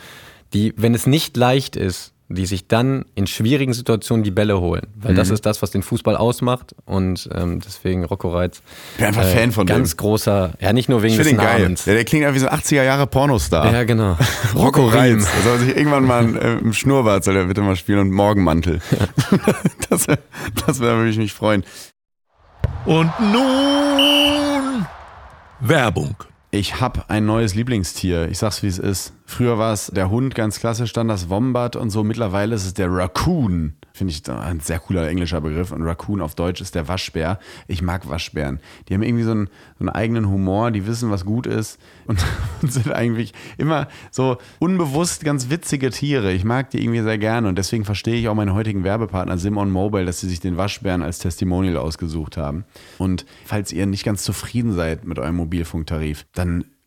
die, wenn es nicht leicht ist, die sich dann in schwierigen Situationen die Bälle holen. Weil mhm. das ist das, was den Fußball ausmacht. Und ähm, deswegen Rocco Reitz. Ich bin einfach äh, Fan von ganz dem. großer, ja nicht nur wegen des Namens. Der, der klingt ja wie so ein 80er Jahre Pornostar. Ja, genau. <laughs> Rocco Reitz. Da soll sich irgendwann mal äh, im Schnurrbart soll er bitte mal spielen und Morgenmantel. Ja. <laughs> das das würde mich, mich freuen. Und nun Werbung. Ich habe ein neues Lieblingstier. Ich sag's wie es ist. Früher war es der Hund, ganz klassisch, dann das Wombat und so. Mittlerweile ist es der Raccoon. Finde ich ein sehr cooler englischer Begriff. Und Raccoon auf Deutsch ist der Waschbär. Ich mag Waschbären. Die haben irgendwie so einen, so einen eigenen Humor, die wissen, was gut ist und, <laughs> und, sind eigentlich immer so unbewusst ganz witzige Tiere. Ich mag die irgendwie sehr gerne und deswegen verstehe ich auch meinen heutigen Werbepartner Simon Mobile, dass sie sich den Waschbären als Testimonial ausgesucht haben. Und falls ihr nicht ganz zufrieden seid mit eurem Mobilfunktarif, dann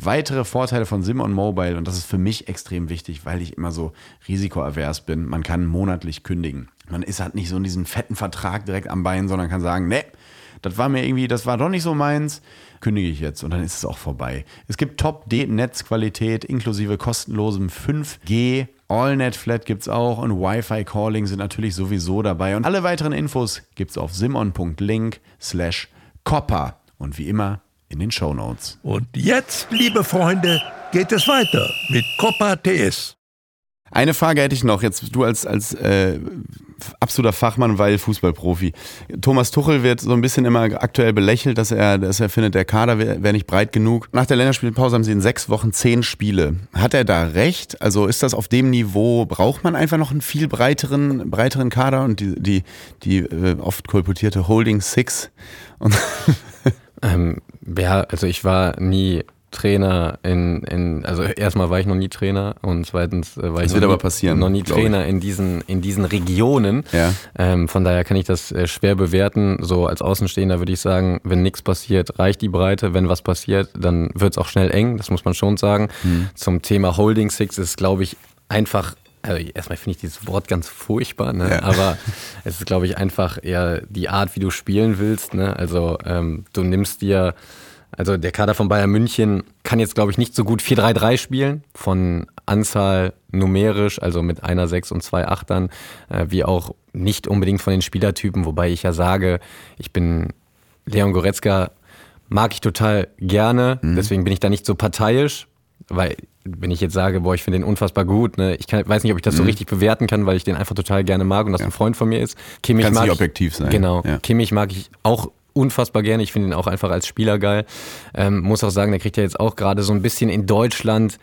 Weitere Vorteile von Simon Mobile, und das ist für mich extrem wichtig, weil ich immer so risikoavers bin, man kann monatlich kündigen. Man ist halt nicht so in diesem fetten Vertrag direkt am Bein, sondern kann sagen, ne, das war mir irgendwie, das war doch nicht so meins, kündige ich jetzt und dann ist es auch vorbei. Es gibt Top-Netzqualität inklusive kostenlosem 5G. AllNet Flat gibt es auch und Wi-Fi Calling sind natürlich sowieso dabei. Und alle weiteren Infos gibt es auf simon.link slash copper. Und wie immer in den Show Notes. Und jetzt, liebe Freunde, geht es weiter mit Copa TS. Eine Frage hätte ich noch, jetzt du als, als äh, absoluter Fachmann, weil Fußballprofi. Thomas Tuchel wird so ein bisschen immer aktuell belächelt, dass er, dass er findet, der Kader wäre wär nicht breit genug. Nach der Länderspielpause haben sie in sechs Wochen zehn Spiele. Hat er da recht? Also ist das auf dem Niveau, braucht man einfach noch einen viel breiteren, breiteren Kader und die, die, die äh, oft kolportierte Holding Six? <laughs> ähm, ja, also ich war nie Trainer in, in also erstmal war ich noch nie Trainer und zweitens äh, war das ich noch, nie, noch nie Trainer in diesen, in diesen Regionen. Ja. Ähm, von daher kann ich das äh, schwer bewerten. So als Außenstehender würde ich sagen, wenn nichts passiert, reicht die Breite. Wenn was passiert, dann wird es auch schnell eng, das muss man schon sagen. Mhm. Zum Thema Holding Six ist, glaube ich, einfach also erstmal finde ich dieses Wort ganz furchtbar, ne? Ja. aber es ist, glaube ich, einfach eher die Art, wie du spielen willst. Ne? Also ähm, du nimmst dir, also der Kader von Bayern München kann jetzt, glaube ich, nicht so gut 4-3-3 spielen, von Anzahl numerisch, also mit einer 6 und zwei Achtern, äh, wie auch nicht unbedingt von den Spielertypen, wobei ich ja sage, ich bin Leon Goretzka mag ich total gerne, mhm. deswegen bin ich da nicht so parteiisch, weil wenn ich jetzt sage, boah, ich finde den unfassbar gut, ne, ich kann, weiß nicht, ob ich das so mhm. richtig bewerten kann, weil ich den einfach total gerne mag und das ja. ein Freund von mir ist. Kimmich Kannst mag nicht objektiv sein. Genau. Ja. Kimmich mag ich auch unfassbar gerne. Ich finde ihn auch einfach als Spieler geil. Ähm, muss auch sagen, der kriegt ja jetzt auch gerade so ein bisschen in Deutschland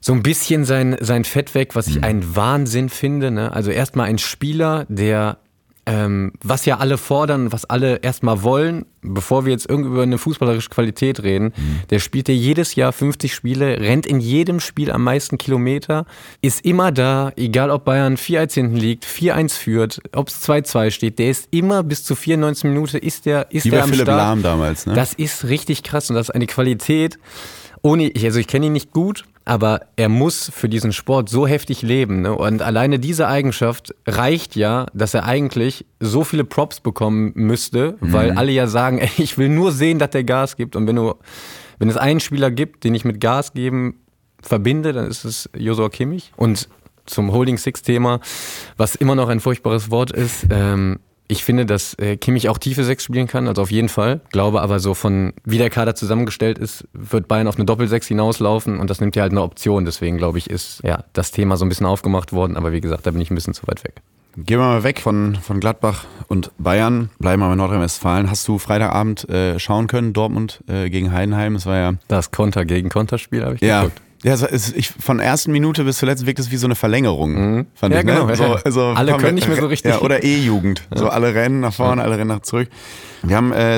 so ein bisschen sein, sein Fett weg, was ich mhm. einen Wahnsinn finde. Ne? Also erstmal ein Spieler, der ähm, was ja alle fordern, was alle erstmal wollen, bevor wir jetzt irgendwie über eine fußballerische Qualität reden, mhm. der spielt ja jedes Jahr 50 Spiele, rennt in jedem Spiel am meisten Kilometer, ist immer da, egal ob Bayern 4-1 hinten liegt, 4-1 führt, ob es 2-2 steht, der ist immer bis zu 94 Minuten ist der, ist Wie der bei am Philipp Start. Lahm damals, ne? Das ist richtig krass und das ist eine Qualität. Ohne, also ich kenne ihn nicht gut, aber er muss für diesen Sport so heftig leben. Ne? Und alleine diese Eigenschaft reicht ja, dass er eigentlich so viele Props bekommen müsste, mhm. weil alle ja sagen, <laughs> ey, ich will nur sehen, dass der Gas gibt. Und wenn du, wenn es einen Spieler gibt, den ich mit Gas geben verbinde, dann ist es Josua Kimmich. Und zum Holding Six-Thema, was immer noch ein furchtbares Wort ist. Ähm, ich finde, dass äh, Kimmich auch tiefe Sechs spielen kann, also auf jeden Fall. Glaube aber so von, wie der Kader zusammengestellt ist, wird Bayern auf eine Doppelsechs hinauslaufen und das nimmt ja halt eine Option. Deswegen glaube ich, ist ja das Thema so ein bisschen aufgemacht worden. Aber wie gesagt, da bin ich ein bisschen zu weit weg. Gehen wir mal weg von, von Gladbach und Bayern, bleiben wir bei Nordrhein-Westfalen. Hast du Freitagabend äh, schauen können, Dortmund äh, gegen Heidenheim? Es war ja. Das Konter gegen Konterspiel habe ich ja. geguckt. Ja, es ist, ich, von ersten Minute bis zuletzt wirkt es wie so eine Verlängerung. Mhm. Fand Ja, ich, ne? genau, So, ja. <laughs> so, Alle können nicht mehr so <laughs> richtig. Ja, oder E-Jugend. So alle rennen nach vorne, alle rennen nach zurück. Wir haben äh,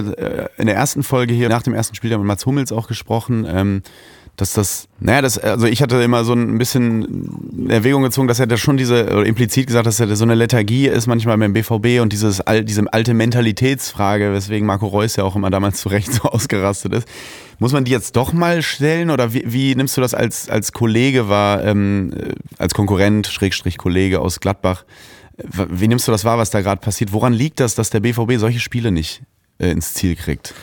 in der ersten Folge hier nach dem ersten Spiel mit Mats Hummels auch gesprochen. Ähm, dass das, naja, das, also ich hatte immer so ein bisschen Erwägung gezogen, dass er da schon diese, oder implizit gesagt, dass er da so eine Lethargie ist manchmal beim BVB und dieses, diese alte Mentalitätsfrage, weswegen Marco Reus ja auch immer damals zu Recht <laughs> so ausgerastet ist. Muss man die jetzt doch mal stellen oder wie, wie nimmst du das als, als Kollege wahr, ähm, äh, als Konkurrent, Schrägstrich Kollege aus Gladbach? Wie nimmst du das wahr, was da gerade passiert? Woran liegt das, dass der BVB solche Spiele nicht äh, ins Ziel kriegt?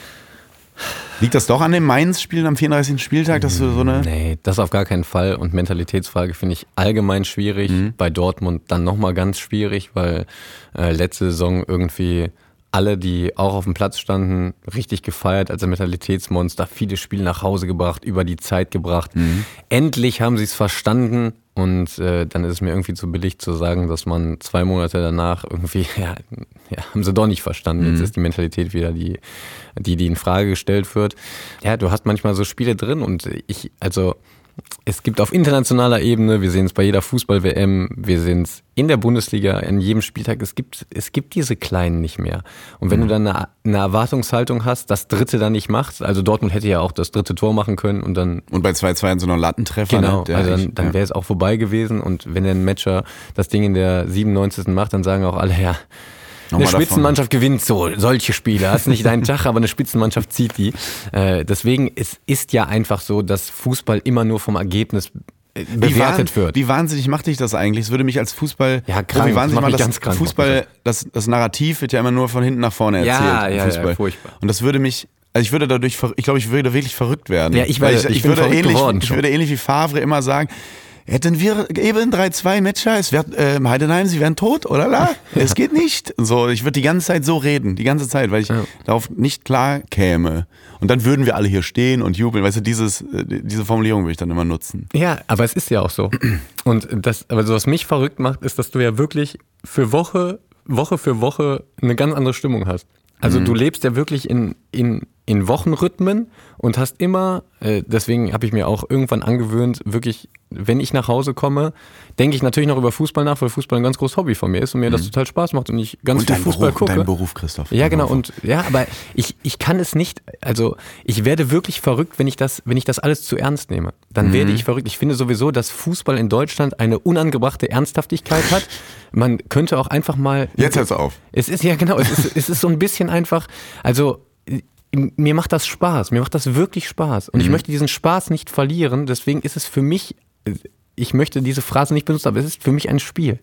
Liegt das doch an dem Mainz-Spielen am 34. Spieltag, dass du so eine. Nee, das auf gar keinen Fall. Und Mentalitätsfrage finde ich allgemein schwierig. Bei Dortmund dann nochmal ganz schwierig, weil äh, letzte Saison irgendwie alle, die auch auf dem Platz standen, richtig gefeiert als ein Mentalitätsmonster, viele Spiele nach Hause gebracht, über die Zeit gebracht. Endlich haben sie es verstanden und äh, dann ist es mir irgendwie zu billig zu sagen, dass man zwei Monate danach irgendwie, <laughs> ja, ja haben sie doch nicht verstanden. Jetzt ist die Mentalität wieder die, die, die in Frage gestellt wird. Ja, du hast manchmal so Spiele drin und ich, also es gibt auf internationaler Ebene, wir sehen es bei jeder Fußball-WM, wir sehen es in der Bundesliga, an jedem Spieltag, es gibt, es gibt diese Kleinen nicht mehr. Und wenn du dann eine, eine Erwartungshaltung hast, das Dritte dann nicht macht, also Dortmund hätte ja auch das dritte Tor machen können und dann Und bei 2-2 so noch Lattentreffer. Genau, ne? Also dann, dann wäre es auch vorbei gewesen und wenn der Matcher das Ding in der 97. macht, dann sagen auch alle, ja, eine Nochmal davon. Spitzenmannschaft gewinnt so solche Spiele. Hast nicht deinen Tag, aber eine Spitzenmannschaft zieht die. Äh, deswegen, es ist ja einfach so, dass Fußball immer nur vom Ergebnis äh, Wie, bewertet wahn- wird. wie wahnsinnig macht dich das eigentlich? Es würde mich als Fußball. Ja, krank. Wie wahnsinnig Macht das ganz krank, Fußball, das, das Narrativ wird ja immer nur von hinten nach vorne erzählt. Ja, ja, ja, furchtbar. Und das würde mich. Also ich würde dadurch, ich glaube, ich würde wirklich verrückt werden. Ja, ich werde- ich, ich bin würde ähnlich, Ich würde ähnlich wie Favre immer sagen, hätten wir eben 3-2 Matcher, es wird, äh, Heidenheim, sie wären tot, oder la? <laughs> Es geht nicht. So, ich würde die ganze Zeit so reden, die ganze Zeit, weil ich darauf nicht klar käme. Und dann würden wir alle hier stehen und jubeln. Weißt du, dieses, äh, diese Formulierung würde ich dann immer nutzen. Ja, aber es ist ja auch so. <clears throat> Und das, aber so was mich verrückt macht, ist, dass du ja wirklich für Woche, Woche für Woche eine ganz andere Stimmung hast. Also du lebst ja wirklich in, in, in Wochenrhythmen und hast immer, äh, deswegen habe ich mir auch irgendwann angewöhnt, wirklich, wenn ich nach Hause komme, denke ich natürlich noch über Fußball nach, weil Fußball ein ganz großes Hobby von mir ist und mir das total Spaß macht und ich ganz Und viel Fußball Beruf, gucke. dein Beruf, Christoph. Ja, genau. Und ja, aber ich, ich kann es nicht, also ich werde wirklich verrückt, wenn ich das, wenn ich das alles zu ernst nehme. Dann Mhm. werde ich verrückt. Ich finde sowieso, dass Fußball in Deutschland eine unangebrachte Ernsthaftigkeit hat. Man könnte auch einfach mal. Jetzt hört's auf. Es ist ja genau, es ist, es ist so ein bisschen einfach, also mir macht das Spaß, mir macht das wirklich Spaß. Und ich möchte diesen Spaß nicht verlieren, deswegen ist es für mich, ich möchte diese Phrase nicht benutzen, aber es ist für mich ein Spiel.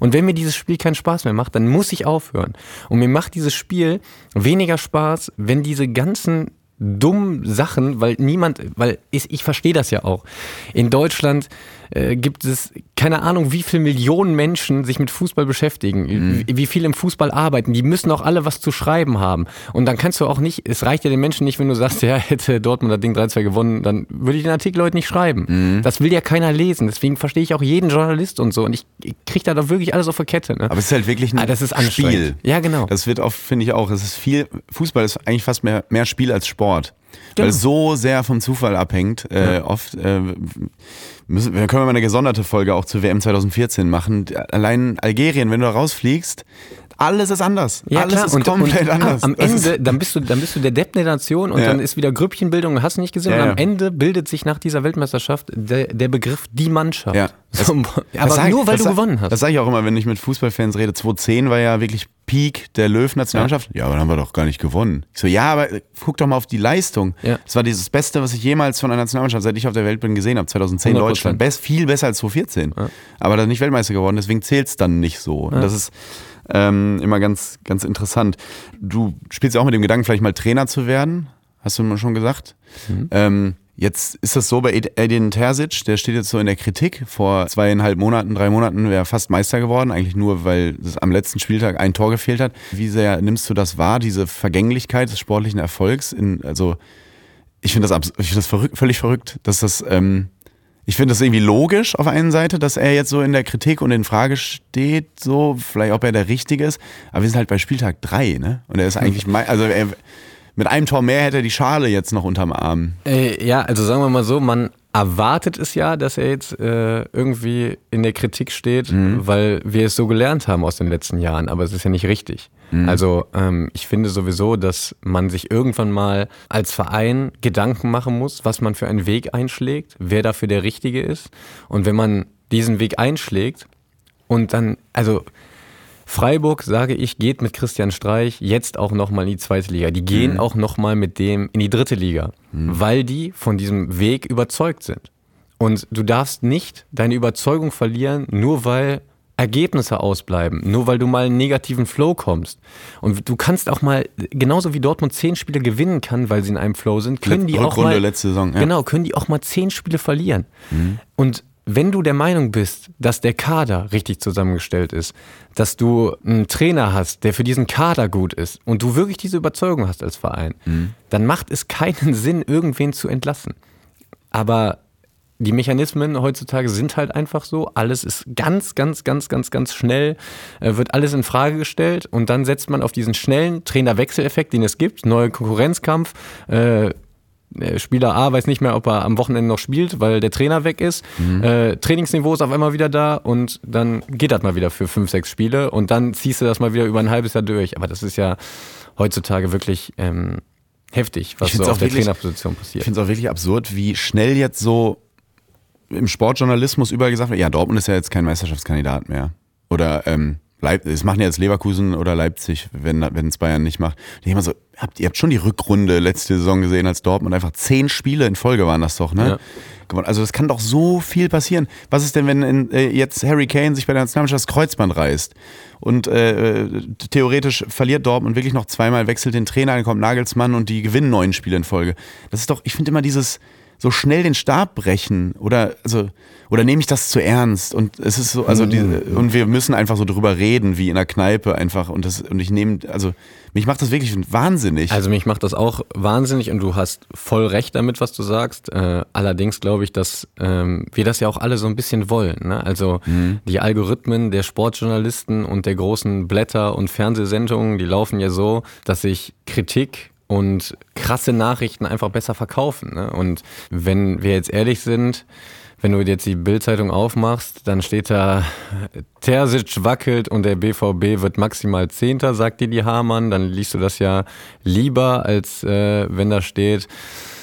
Und wenn mir dieses Spiel keinen Spaß mehr macht, dann muss ich aufhören. Und mir macht dieses Spiel weniger Spaß, wenn diese ganzen dummen Sachen, weil niemand, weil ich, ich verstehe das ja auch. In Deutschland äh, gibt es keine Ahnung, wie viele Millionen Menschen sich mit Fußball beschäftigen, wie, wie viel im Fußball arbeiten. Die müssen auch alle was zu schreiben haben. Und dann kannst du auch nicht, es reicht ja den Menschen nicht, wenn du sagst, <laughs> ja, hätte Dortmund das Ding 3-2 gewonnen, dann würde ich den Artikel heute nicht schreiben. Das will ja keiner lesen. Deswegen verstehe ich auch jeden Journalist und so. Und ich, ich kriege da doch wirklich alles auf der Kette. Ne? Aber es ist halt wirklich ein Ah, das ist Spiel. Ja, genau. Das wird oft, finde ich auch, es ist viel, Fußball ist eigentlich fast mehr, mehr Spiel als Sport. Weil Genau. es so sehr vom Zufall abhängt. Äh, oft äh, müssen, können wir mal eine gesonderte Folge auch zur WM 2014 machen. Allein Algerien, wenn du da rausfliegst, alles ist anders. alles ist komplett am- anders. Am Ende, dann bist du, dann bist du der Depp der Nation und Ja. dann ist wieder Grüppchenbildung, hast du nicht gesehen. Ja, und ja. am Ende bildet sich nach dieser Weltmeisterschaft der, der Begriff die Mannschaft. Ja. <laughs> So, Das aber sag- nur weil du sag- gewonnen hast. Das sage ich auch immer, wenn ich mit Fußballfans rede. 2010 war ja wirklich Peak der Löw-Nationalmannschaft. Ja. aber dann haben wir doch gar nicht gewonnen. Ich so, ja, aber guck doch mal auf die Leistung. Ja. Das war dieses Beste, was ich jemals von einer Nationalmannschaft, seit ich auf der Welt bin, gesehen habe. 2010 100%. Deutschland. Best, viel besser als 2014. Aber dann nicht Weltmeister geworden, deswegen zählt es dann nicht so. Und das ist ähm, immer ganz, ganz interessant. Du spielst ja auch mit dem Gedanken, vielleicht mal Trainer zu werden. Hast du mir schon gesagt? Mhm. Ähm, Jetzt ist das so bei Edin Terzic, der steht jetzt so in der Kritik. Vor zweieinhalb Monaten, drei Monaten wäre er fast Meister geworden, eigentlich nur, weil es am letzten Spieltag ein Tor gefehlt hat. Wie sehr nimmst du das wahr, diese Vergänglichkeit des sportlichen Erfolgs? In, also ich finde das, ich find das verrückt, völlig verrückt, dass das, ähm, ich finde das irgendwie logisch auf einen Seite, dass er jetzt so in der Kritik und in Frage steht, so, vielleicht ob er der Richtige ist, aber wir sind halt bei Spieltag drei, ne? Und er ist eigentlich, also er, mit einem Tor mehr hätte er die Schale jetzt noch unterm Arm. Äh, ja, also sagen wir mal so, man erwartet es ja, dass er jetzt äh, irgendwie in der Kritik steht, mhm. weil wir es so gelernt haben aus den letzten Jahren, aber es ist ja nicht richtig. Mhm. Also ähm, ich finde sowieso, dass man sich irgendwann mal als Verein Gedanken machen muss, was man für einen Weg einschlägt, wer dafür der Richtige ist. Und wenn man diesen Weg einschlägt und dann, also Freiburg, sage ich, geht mit Christian Streich jetzt auch nochmal in die zweite Liga. Die gehen mhm. auch nochmal mit dem in die dritte Liga, mhm. weil die von diesem Weg überzeugt sind. Und du darfst nicht deine Überzeugung verlieren, nur weil Ergebnisse ausbleiben, nur weil du mal einen negativen Flow kommst. Und du kannst auch mal, genauso wie Dortmund zehn Spiele gewinnen kann, weil sie in einem Flow sind, können die auch mal, letzte Saison, ja. genau, können die auch mal zehn Spiele verlieren. Mhm. Und wenn du der Meinung bist, dass der Kader richtig zusammengestellt ist, dass du einen Trainer hast, der für diesen Kader gut ist und du wirklich diese Überzeugung hast als Verein, mhm. dann macht es keinen <laughs> Sinn, irgendwen zu entlassen. Aber die Mechanismen heutzutage sind halt einfach so. Alles ist ganz, ganz, ganz, ganz, ganz schnell, äh, wird alles in Frage gestellt und dann setzt man auf diesen schnellen Trainerwechseleffekt, den es gibt, neuer Konkurrenzkampf. Äh, Spieler A weiß nicht mehr, ob er am Wochenende noch spielt, weil der Trainer weg ist. Mhm. Äh, Trainingsniveau ist auf einmal wieder da und dann geht das mal wieder für fünf, sechs Spiele und dann ziehst du das mal wieder über ein halbes Jahr durch. Aber das ist ja heutzutage wirklich ähm, heftig, was so auf der wirklich, Trainerposition passiert. Ich finde es auch wirklich absurd, wie schnell jetzt so im Sportjournalismus überall gesagt wird, ja, Dortmund ist ja jetzt kein Meisterschaftskandidat mehr. Oder ähm, Leip es machen ja jetzt Leverkusen oder Leipzig, wenn es Bayern nicht macht. ich immer so, habt, ihr habt schon die Rückrunde letzte Saison gesehen als Dortmund, einfach zehn Spiele in Folge waren das doch, ne? Ja. Also das kann doch so viel passieren. Was ist denn, wenn in, äh, jetzt Harry Kane sich bei der Nationalmannschaft das Kreuzband reißt und äh, äh, theoretisch verliert Dortmund wirklich noch zweimal, wechselt den Trainer, dann kommt Nagelsmann und die gewinnen neun Spiele in Folge. Das ist doch, ich finde immer dieses so schnell den Stab brechen oder also oder nehme ich das zu ernst und es ist so also die, mhm. und wir müssen einfach so drüber reden wie in der Kneipe einfach und das und ich nehme also mich macht das wirklich wahnsinnig. Also mich macht das auch wahnsinnig und du hast voll recht damit, was du sagst. Äh, allerdings glaube ich, dass ähm, wir das ja auch alle so ein bisschen wollen. Ne? Also mhm. die Algorithmen der Sportjournalisten und der großen Blätter und Fernsehsendungen, die laufen ja so, dass sich Kritik und krasse Nachrichten einfach besser verkaufen. Ne? Und wenn wir jetzt ehrlich sind, wenn du jetzt die Bildzeitung aufmachst, dann steht da, Terzic wackelt und der BVB wird maximal Zehnter, sagt dir die Hamann. Dann liest du das ja lieber, als äh, wenn da steht.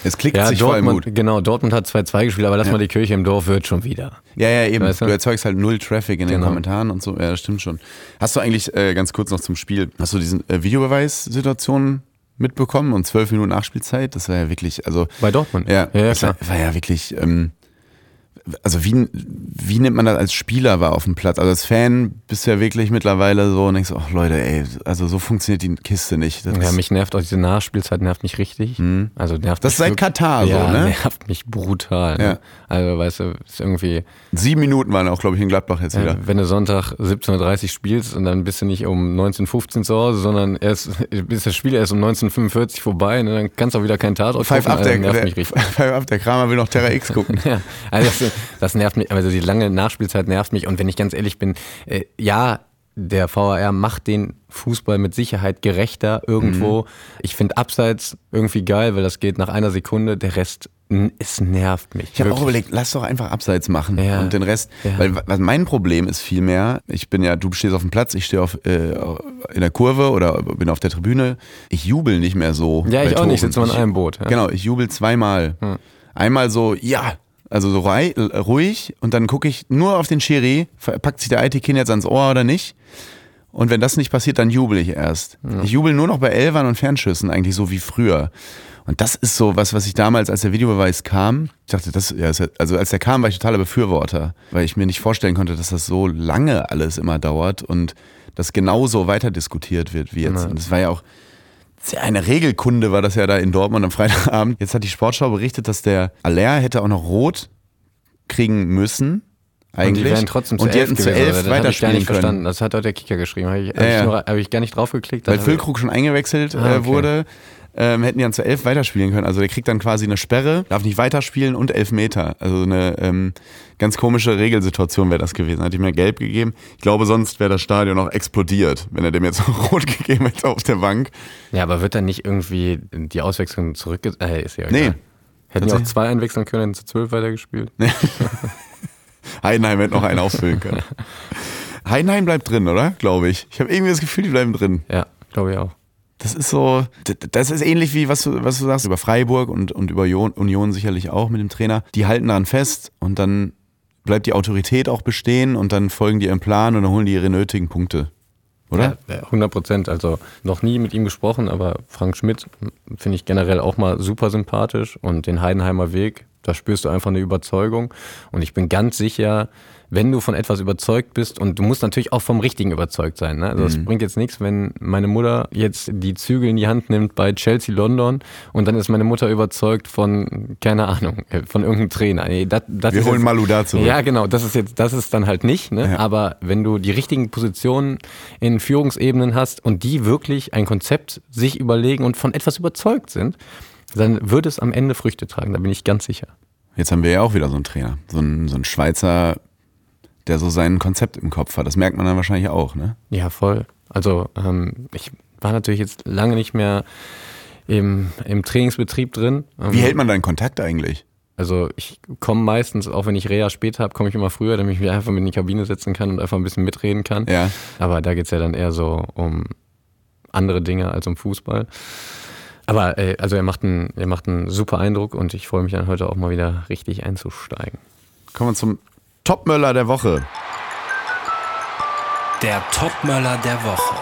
Es klickt ja, sich Dortmund, voll Genau, Dortmund hat 2-2 gespielt, aber lass ja. mal die Kirche im Dorf wird schon wieder. Ja, ja, eben. Weißt du? du erzeugst halt null Traffic in genau. den Kommentaren und so. Ja, das stimmt schon. Hast du eigentlich, äh, ganz kurz noch zum Spiel, hast du diesen äh, Videobeweis-Situationen mitbekommen und zwölf Minuten Nachspielzeit. Das war ja wirklich, also. Bei Dortmund? Ja, ja, ja klar. War, war, ja wirklich, ähm, also wie, wie nimmt man das als Spieler wahr auf dem Platz? Also als Fan bist du ja wirklich mittlerweile so und denkst, ach Leute, ey, also so funktioniert die Kiste nicht. Das ja, mich nervt auch diese Nachspielzeit, nervt mich richtig. Mhm. Also nervt das ist seit Katar ja, so, ne? nervt mich brutal. Ne? Ja. Also weißt du, ist irgendwie... Sieben Minuten waren auch, glaube ich, in Gladbach jetzt wieder. wenn du Sonntag 17.30 Uhr spielst und dann bist du nicht um 19.15 Uhr zu Hause, sondern erst ist das Spiel erst um 19.45 Uhr vorbei, ne? dann kannst du auch wieder keinen Tatort Five gucken. Up, also, der, nervt mich richtig. <laughs> Five up, der Kramer will noch Terra X gucken. <laughs> ja, also das nervt mich, also die lange Nachspielzeit nervt mich. Und wenn ich ganz ehrlich bin, äh, ja, der VAR macht den Fußball mit Sicherheit gerechter irgendwo. Mhm. Ich finde Abseits irgendwie geil, weil das geht nach einer Sekunde. Der Rest, es nervt mich. Ich habe auch überlegt, lass doch einfach Abseits machen ja. und den Rest. Ja. Weil was mein Problem ist vielmehr, ich bin ja, du stehst auf dem Platz, ich stehe auf, äh, in der Kurve oder bin auf der Tribüne. Ich jubel nicht mehr so. Ja, ich auch nicht, sitze in einem Boot. Ja. Genau, ich jubel zweimal. Hm. Einmal so, ja, also so ruhig und dann gucke ich nur auf den Schiri, packt sich der Aitikin jetzt ans Ohr oder nicht. Und wenn das nicht passiert, dann jubel ich erst. Ja. Ich jubel nur noch bei Elfern und Fernschüssen, eigentlich so wie früher. Und das ist so was, was ich damals, als der Videobeweis kam, ich dachte, das, ja, also als der kam, war ich totaler Befürworter, weil ich mir nicht vorstellen konnte, dass das so lange alles immer dauert und das genauso weiter diskutiert wird wie jetzt. Ja. Und das war ja auch, Sehr eine Regelkunde war das ja da in Dortmund am Freitagabend. Jetzt hat die Sportschau berichtet, dass der Aller hätte auch noch rot kriegen müssen. Eigentlich. Und die wären trotzdem zu und die elf hätten zu gewesen, elf das hab ich gar weiterspielen nicht können. verstanden. Das hat heute der Kicker geschrieben. Habe ich, hab Ja, ich, ja. nur- hab ich gar nicht draufgeklickt. Weil Füllkrug schon eingewechselt Ah, äh, okay. wurde, ähm, hätten die dann zu elf weiterspielen können. Also der kriegt dann quasi eine Sperre, darf nicht weiterspielen und elf Meter. Also eine ähm, ganz komische Regelsituation wäre das gewesen. Hätte ich mir gelb gegeben. Ich glaube, sonst wäre das Stadion auch explodiert, wenn er dem jetzt <laughs> rot gegeben hätte auf der Bank. Ja, aber wird dann nicht irgendwie die Auswechslung zurückge... Äh, ist ja egal. Nee. Hätten die auch zwei einwechseln können, hätten zu zwölf weitergespielt. <laughs> Heidenheim hätte noch einen ausfüllen können. <laughs> Heidenheim bleibt drin, oder? Glaube ich. Ich habe irgendwie das Gefühl, die bleiben drin. Ja, glaube ich auch. Das ist so, das ist ähnlich wie was du, was du sagst über Freiburg und, und über Union, sicherlich auch mit dem Trainer. Die halten daran fest und dann bleibt die Autorität auch bestehen und dann folgen die ihrem Plan und dann holen die ihre nötigen Punkte. Oder? Ja, 100 Prozent. Also noch nie mit ihm gesprochen, aber Frank Schmidt finde ich generell auch mal super sympathisch und den Heidenheimer Weg, da spürst du einfach eine Überzeugung. Und ich bin ganz sicher, wenn du von etwas überzeugt bist und du musst natürlich auch vom Richtigen überzeugt sein. Ne? Also es bringt jetzt nichts, wenn meine Mutter jetzt die Zügel in die Hand nimmt bei Chelsea London und dann ist meine Mutter überzeugt von, keine Ahnung, äh, von irgendeinem Trainer. Nee, das, das Wir holen jetzt- Malu da zurück. Ja, genau, das ist jetzt, das ist dann halt nicht, ne? Ja. Aber wenn du die richtigen Positionen in Führungsebenen hast und die wirklich ein Konzept sich überlegen und von etwas überzeugt sind, dann wird es am Ende Früchte tragen, da bin ich ganz sicher. Jetzt haben wir ja auch wieder so einen Trainer. So einen, so einen Schweizer, der so sein Konzept im Kopf hat. Das merkt man dann wahrscheinlich auch, ne? Ja, voll. Also ähm, ich war natürlich jetzt lange nicht mehr im, im Trainingsbetrieb drin. Ähm, Wie hält man deinen Kontakt eigentlich? Also ich komme meistens, auch wenn ich Reha später habe, komme ich immer früher, damit ich mich einfach mit in die Kabine setzen kann und einfach ein bisschen mitreden kann. Ja. Aber da geht's ja dann eher so um andere Dinge als um Fußball. Aber äh, also er macht, einen, er macht einen super Eindruck und ich freue mich dann heute auch mal wieder richtig einzusteigen. Kommen wir zum Topmöller der Woche. Der Topmöller der Woche.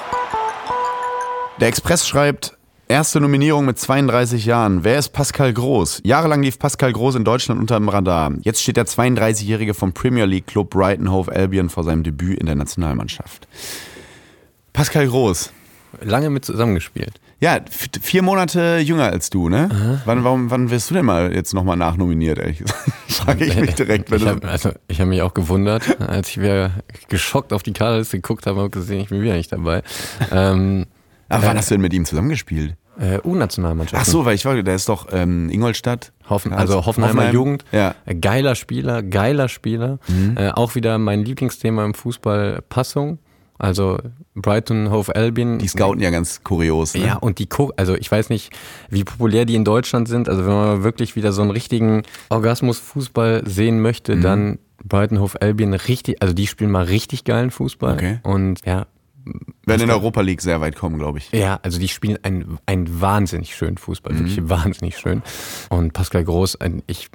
Der Express schreibt, erste Nominierung mit 32 Jahren. Wer ist Pascal Groß? Jahrelang lief Pascal Groß in Deutschland unter dem Radar. Jetzt steht der 32-Jährige vom Premier League Club Brighton Hove Albion vor seinem Debüt in der Nationalmannschaft. Pascal Groß. Lange mit zusammengespielt. Ja, vier Monate jünger als du, ne? Wann, warum, wann wirst du denn mal jetzt nochmal nachnominiert, ehrlich? <laughs> Frage ich mich direkt. Ich du, habe also, ich hab mich auch gewundert, als ich wieder geschockt auf die Kaderliste geguckt habe und gesehen, ich bin wieder nicht dabei. ähm, Aber wann hast du denn mit ihm zusammengespielt? äh, U-Nationalmannschaft. Ach so, weil ich war, der ist doch ähm, Ingolstadt. Hoffen, also Hoffenheimer Hoffenheim. Jugend. Ja. Äh, Geiler Spieler, geiler Spieler. Äh, auch wieder mein Lieblingsthema im Fußball, Passung. Also Brighton, Hove Albion. Die scouten ja ganz kurios. Ne? Ja, und die guck, also ich weiß nicht, wie populär die in Deutschland sind. Also wenn man wirklich wieder so einen richtigen Orgasmus-Fußball sehen möchte, Mhm. dann Brighton, Hove Albion richtig, also die spielen mal richtig geilen Fußball. Okay. Und ja, Werden in der Europa League sehr weit kommen, glaube ich. ja, also die spielen einen, einen wahnsinnig schönen Fußball, Mhm. wirklich wahnsinnig schön. Und Pascal Groß, ich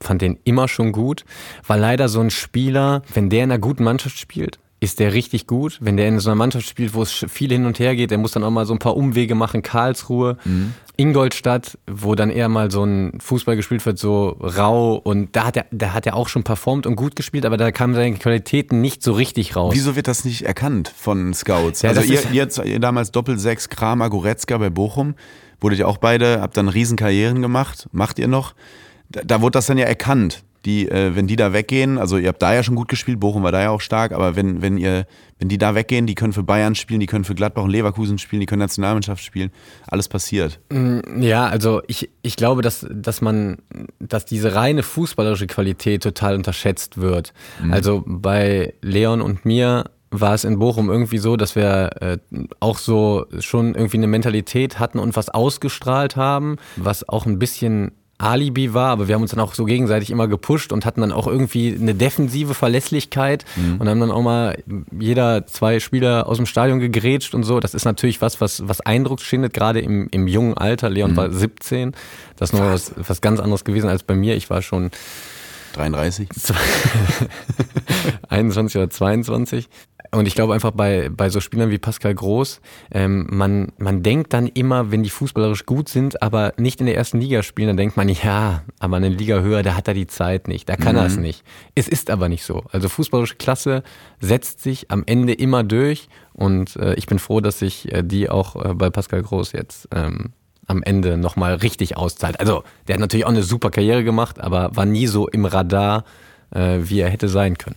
fand den immer schon gut, war leider so ein Spieler, wenn der in einer guten Mannschaft spielt, ist der richtig gut. Wenn der in so einer Mannschaft spielt, wo es viel hin und her geht, der muss dann auch mal so ein paar Umwege machen. Karlsruhe, Mhm. Ingolstadt, wo dann eher mal so ein Fußball gespielt wird, so rau. Und da hat er, da hat er auch schon performt und gut gespielt, aber da kamen seine Qualitäten nicht so richtig raus. Wieso wird das nicht erkannt von Scouts? Ja, also ihr, ihr damals Doppelsechs Kramer, Goretzka bei Bochum, wurdet ihr auch beide, habt dann Riesenkarrieren gemacht, macht ihr noch. Da, da wurde das dann ja erkannt. Die, äh, wenn die da weggehen, also ihr habt da ja schon gut gespielt, Bochum war da ja auch stark, aber wenn, wenn ihr, wenn die da weggehen, die können für Bayern spielen, die können für Gladbach und Leverkusen spielen, die können Nationalmannschaft spielen, alles passiert. Ja, also ich, ich glaube, dass, dass man, dass diese reine fußballerische Qualität total unterschätzt wird. Also bei Leon und mir war es in Bochum irgendwie so, dass wir äh, auch so schon irgendwie eine Mentalität hatten und was ausgestrahlt haben, was auch ein bisschen Alibi war, aber wir haben uns dann auch so gegenseitig immer gepusht und hatten dann auch irgendwie eine defensive Verlässlichkeit und haben dann auch mal jeder zwei Spieler aus dem Stadion gegrätscht und so. Das ist natürlich was, was, was Eindruck schindet, gerade im, im jungen Alter. Leon war 17. Das ist noch was, was ganz anderes gewesen als bei mir. Ich war schon 33. 21 <laughs> oder 22. und ich glaube einfach bei, bei so Spielern wie Pascal Groß, ähm, man, man denkt dann immer, wenn die fußballerisch gut sind, aber nicht in der ersten Liga spielen, dann denkt man, ja, aber eine Liga höher, da hat er die Zeit nicht, da kann er es nicht. Es ist aber nicht so. Also fußballerische Klasse setzt sich am Ende immer durch und äh, ich bin froh, dass sich äh, die auch äh, bei Pascal Groß jetzt ähm, am Ende nochmal richtig auszahlt. Also, der hat natürlich auch eine super Karriere gemacht, aber war nie so im Radar, äh, wie er hätte sein können.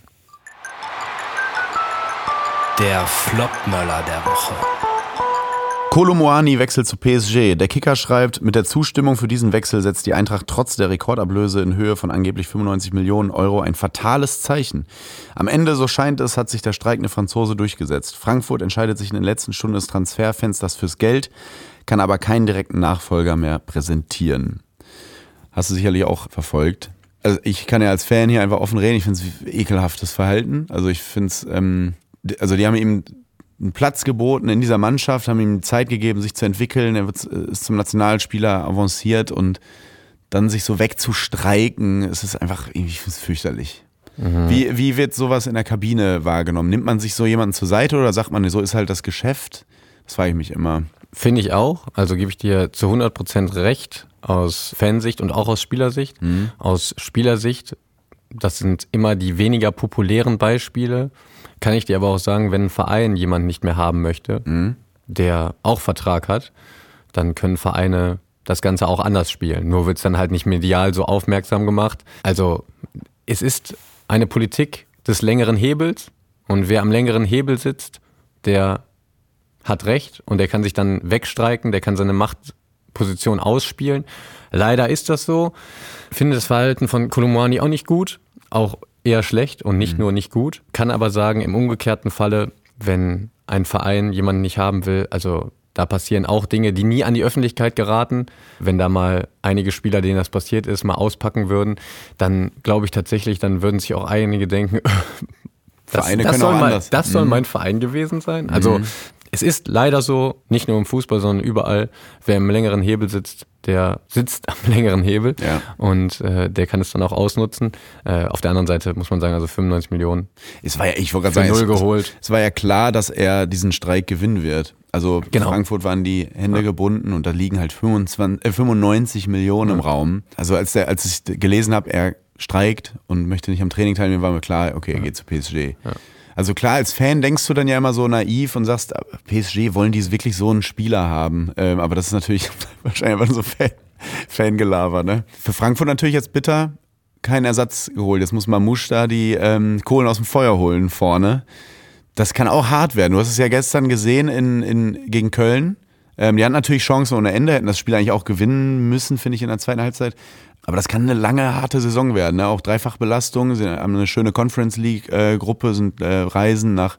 Der Flopmöller der Woche. Kolomoani wechselt zu PSG. Der Kicker schreibt, mit der Zustimmung für diesen Wechsel setzt die Eintracht trotz der Rekordablöse in Höhe von angeblich 95 Millionen Euro ein fatales Zeichen. Am Ende, so scheint es, hat sich der streikende Franzose durchgesetzt. Frankfurt entscheidet sich in den letzten Stunden des Transferfensters fürs Geld, kann aber keinen direkten Nachfolger mehr präsentieren. Hast du sicherlich auch verfolgt. Also ich kann ja als Fan hier einfach offen reden. Ich finde es ekelhaftes Verhalten. Also ich finde es, ähm, also die haben ihm einen Platz geboten in dieser Mannschaft, haben ihm Zeit gegeben, sich zu entwickeln. Er wird, ist zum Nationalspieler avanciert und dann sich so wegzustreiken, es ist einfach, es fürchterlich. Wie, wie wird sowas in der Kabine wahrgenommen? Nimmt man sich so jemanden zur Seite oder sagt man, so ist halt das Geschäft? Das frage ich mich immer. Finde ich auch. Also gebe ich dir zu 100% recht aus Fansicht und auch aus Spielersicht. Aus Spielersicht, das sind immer die weniger populären Beispiele. Kann ich dir aber auch sagen, wenn ein Verein jemanden nicht mehr haben möchte, der auch Vertrag hat, dann können Vereine das Ganze auch anders spielen. Nur wird es dann halt nicht medial so aufmerksam gemacht. Also es ist eine Politik des längeren Hebels und wer am längeren Hebel sitzt, der hat recht und der kann sich dann wegstreiken, der kann seine Machtposition ausspielen. Leider ist das so. Finde das Verhalten von Kolumani auch nicht gut, auch eher schlecht und nicht nur nicht gut. Kann aber sagen, im umgekehrten Falle, wenn ein Verein jemanden nicht haben will, also da passieren auch Dinge, die nie an die Öffentlichkeit geraten. Wenn da mal einige Spieler, denen das passiert ist, mal auspacken würden, dann glaube ich tatsächlich, dann würden sich auch einige denken, das, <laughs> Vereine das können soll auch anders. das soll Mhm. mein Verein gewesen sein. Also es ist leider so, nicht nur im Fußball, sondern überall, wer im längeren Hebel sitzt, der sitzt am <laughs> längeren Hebel Ja. und äh, der kann es dann auch ausnutzen. Äh, auf der anderen Seite muss man sagen, also 95 Millionen Es war ja, ich wollte gerade sagen, null es, geholt. es war ja klar, dass er diesen Streik gewinnen wird. Also Genau. Frankfurt waren die Hände gebunden und da liegen halt 25, äh, 95 Millionen im Raum. Also als, der, als ich gelesen habe, er streikt und möchte nicht am Training teilnehmen, war mir klar, okay, er geht zu PSG. Also klar, als Fan denkst du dann ja immer so naiv und sagst, PSG wollen die wirklich so einen Spieler haben. Ähm, aber das ist natürlich <laughs> wahrscheinlich einfach so Fan, Fangelaber, ne? Für Frankfurt natürlich jetzt bitter, kein Ersatz geholt. Jetzt muss Mamouche da die ähm, Kohlen aus dem Feuer holen vorne. Das kann auch hart werden. Du hast es ja gestern gesehen in, in, gegen Köln. Ähm, die hatten natürlich Chancen ohne Ende, hätten das Spiel eigentlich auch gewinnen müssen, finde ich, in der zweiten Halbzeit. Aber das kann eine lange, harte Saison werden. Ne? Auch Dreifachbelastung, sie haben eine schöne Conference League-Gruppe, sind äh, Reisen nach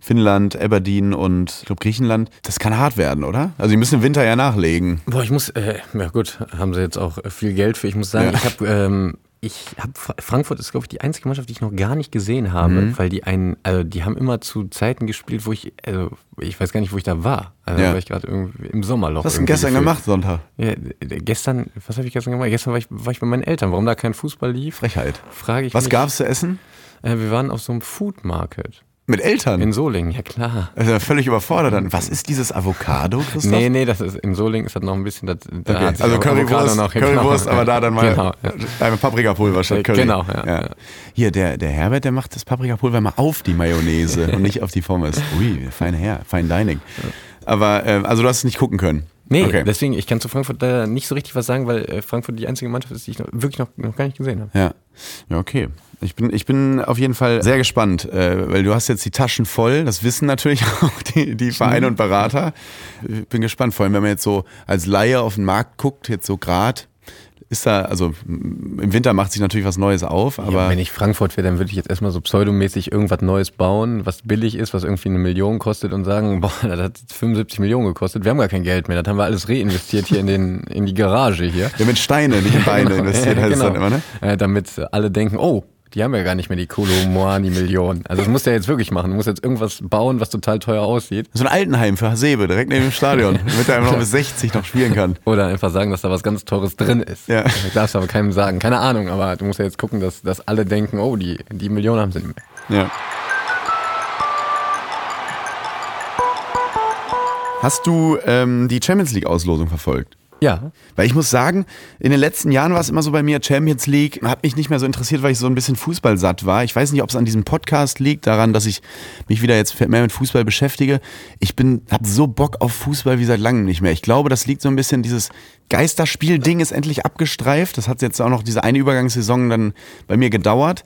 Finnland, Aberdeen und ich glaube Griechenland. Das kann hart werden, oder? Also die müssen im Winter ja nachlegen. Boah, ich muss, äh, ja gut, haben sie jetzt auch viel Geld für. Ich muss sagen, Ja. ich habe, ähm, ich habe Frankfurt ist glaube ich die einzige Mannschaft, die ich noch gar nicht gesehen habe, Mhm. weil die einen, also die haben immer zu Zeiten gespielt, wo ich, also ich weiß gar nicht, wo ich da war. Also Ja. war ich gerade irgendwie im Sommerloch. Was hast du denn gestern gefühlt. gemacht, Sonntag? Ja, gestern, was habe ich gestern gemacht? Gestern war ich, war ich bei meinen Eltern. Warum da kein Fußball lief? Frechheit. Frage ich Was mich. gab's zu essen? Äh, wir waren auf so einem Food Market Mit Eltern? in Solingen, ja klar. also völlig überfordert dann. Was ist dieses Avocado, Christoph? Nee, nee, das ist in Solingen ist das noch ein bisschen. Das, da Okay, also Currywurst, noch- Currywurst genau. aber da dann mal Genau, ja. ein Paprikapulver statt Curry. genau, ja, ja. Hier, der, der Herbert, der macht das Paprikapulver mal auf die Mayonnaise und nicht auf die Pommes. <laughs> Ui, feine Herr, fein Dining. Aber, äh, also du hast es nicht gucken können. Nee, Okay. deswegen, ich kann zu Frankfurt da nicht so richtig was sagen, weil äh, Frankfurt die einzige Mannschaft ist, die ich noch, wirklich noch, noch gar nicht gesehen habe. Ja. Ja, okay. Ich bin, ich bin auf jeden Fall sehr gespannt, äh, weil du hast jetzt die Taschen voll. Das wissen natürlich <laughs> auch die, die Vereine und Berater. Ich bin gespannt, vor allem wenn man jetzt so als Laie auf den Markt guckt, jetzt so grad, ist da, also im Winter macht sich natürlich was Neues auf, aber ja, wenn ich Frankfurt wäre, dann würde ich jetzt erstmal so pseudomäßig irgendwas Neues bauen, was billig ist, was irgendwie eine Million kostet und sagen, <laughs> boah, das hat 75 Millionen gekostet. Wir haben gar kein Geld mehr. Das haben wir alles reinvestiert hier in, den, in die Garage hier. ja, mit Steine, nicht in Beine <laughs> investiert heißt es genau. dann immer, ne? Äh, damit alle denken, oh, die haben ja gar nicht mehr die Kolo Moani Millionen. Also das muss der jetzt wirklich machen. Du musst jetzt irgendwas bauen, was total teuer aussieht. So ein Altenheim für Hasebe, direkt neben dem Stadion, <laughs> damit er einfach noch bis 60 noch spielen kann. Oder einfach sagen, dass da was ganz Teures drin ist. Ja. Das darfst du aber keinem sagen. Keine Ahnung, aber du musst ja jetzt gucken, dass, dass alle denken, oh, die, die Millionen haben sie nicht mehr. Ja. Hast du ähm, die Champions League-Auslosung verfolgt? Ja. Weil ich muss sagen, in den letzten Jahren war es immer so bei mir, Champions League hat mich nicht mehr so interessiert, weil ich so ein bisschen Fußball satt war. Ich weiß nicht, ob es an diesem Podcast liegt, daran, dass ich mich wieder jetzt mehr mit Fußball beschäftige. Ich bin, hab so Bock auf Fußball wie seit langem nicht mehr. Ich glaube, das liegt so ein bisschen, dieses Geisterspiel-Ding ist endlich abgestreift. Das hat jetzt auch noch diese eine Übergangssaison dann bei mir gedauert.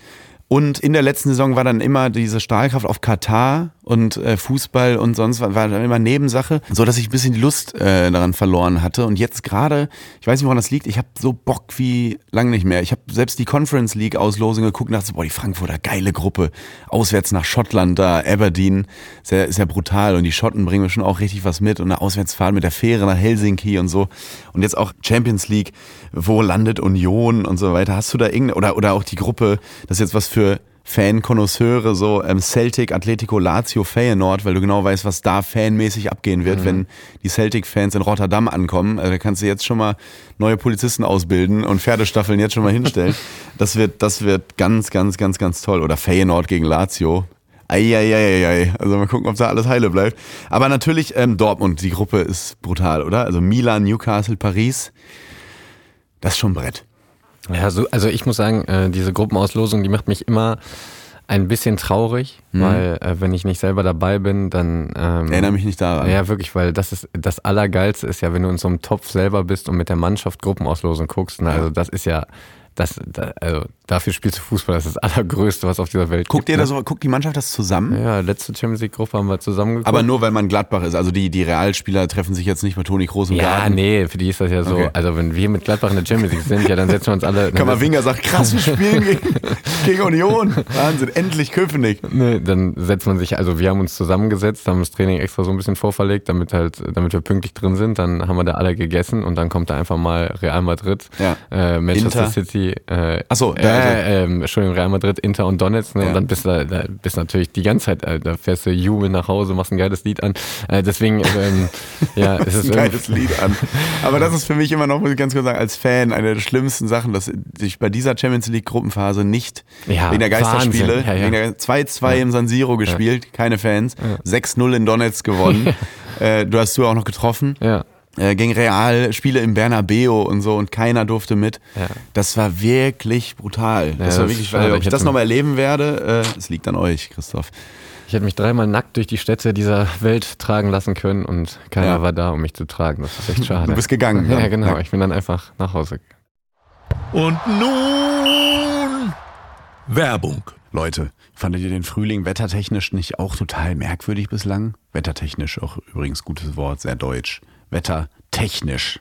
Und in der letzten Saison war dann immer diese Strahlkraft auf Katar und äh, Fußball und sonst war, war dann immer Nebensache, so dass ich ein bisschen die Lust äh, daran verloren hatte. Und jetzt gerade, ich weiß nicht, woran das liegt, ich habe so Bock wie lange nicht mehr. Ich habe selbst die Conference League Auslosung geguckt und dachte, so, boah, die Frankfurter geile Gruppe, auswärts nach Schottland da, Aberdeen, ist ja brutal und die Schotten bringen mir schon auch richtig was mit und eine Auswärtsfahrt mit der Fähre nach Helsinki und so. Und jetzt auch Champions League, wo landet Union und so weiter. Hast du da irgendeine, oder, oder auch die Gruppe, das ist jetzt was für Fan-Konnoisseure, so ähm, Celtic, Atletico, Lazio, Feyenoord, weil du genau weißt, was da fanmäßig abgehen wird, mhm. wenn die Celtic-Fans in Rotterdam ankommen. Also da kannst du jetzt schon mal neue Polizisten ausbilden und Pferdestaffeln jetzt schon mal hinstellen. <laughs> Das wird, das wird ganz, ganz, ganz, ganz toll. Oder Feyenoord gegen Lazio. Eieieiei. Also mal gucken, ob da alles heile bleibt. Aber natürlich ähm, Dortmund, die Gruppe ist brutal, oder? Also Milan, Newcastle, Paris. Das ist schon ein Brett. Ja, so, also ich muss sagen, äh, diese Gruppenauslosung, die macht mich immer ein bisschen traurig, mhm. weil äh, wenn ich nicht selber dabei bin, dann ähm, erinnere mich nicht daran. Ja, wirklich, weil das ist das Allergeilste ist ja, wenn du in so einem Topf selber bist und mit der Mannschaft Gruppenauslosung guckst. Ne? Also das ist ja das, da, also dafür spielst du Fußball, das ist das Allergrößte, was auf dieser Welt guckt gibt. Ihr das, ne? guckt die Mannschaft das zusammen? Ja, letzte Champions League-Gruppe haben wir zusammen geguckt. Aber nur, weil man Gladbach ist. Also die, die Realspieler treffen sich jetzt nicht mit Toni Kroos im Ja, Garten. nee, für die ist das ja so. Okay. Also wenn wir mit Gladbach in der Champions League sind, ja, dann setzen wir uns alle... Kammerwinger <laughs> sagt, krass, wir spielen gegen, <laughs> gegen Union. Wahnsinn, endlich Köpenick. Nee, dann setzt man sich, also wir haben uns zusammengesetzt, haben das Training extra so ein bisschen vorverlegt, damit halt, damit wir pünktlich drin sind. Dann haben wir da alle gegessen und dann kommt da einfach mal Real Madrid, Ja. äh, Manchester Inter. City, äh, Ach so, äh, ja, ähm, Entschuldigung, Real Madrid, Inter und Donetsk, ne? Ja. Und dann bist du da, bist natürlich die ganze Zeit, äh, da fährst du jubel nach Hause, machst ein geiles Lied an. Äh, deswegen, ähm, ja, <laughs> es ist ein geiles Lied an. Aber das ist für mich immer noch, muss ich ganz kurz sagen, als Fan eine der schlimmsten Sachen, dass ich bei dieser Champions League Gruppenphase nicht Ja, wegen der Geisterspiele, Wahnsinn. Ja, ja. 2-2 im San Siro gespielt, keine Fans, 6-0 in Donetsk gewonnen. <laughs> äh, du hast du auch noch getroffen. Ja. Äh, gegen Real, Spiele im Bernabeo und so und keiner durfte mit. Ja. Das war wirklich brutal. das das war wirklich, schade. weil, ob Ich ich das nochmal erleben werde, äh, es liegt an euch, Christoph. Ich hätte mich dreimal nackt durch die Städte dieser Welt tragen lassen können und keiner Ja. war da, um mich zu tragen. Das ist echt schade. Du bist gegangen. <laughs> Ja, dann. genau. Ich bin dann einfach nach Hause. Und nun Werbung. Leute, fandet ihr den Frühling wettertechnisch nicht auch total merkwürdig bislang? Wettertechnisch auch übrigens gutes Wort, sehr deutsch. Wettertechnisch.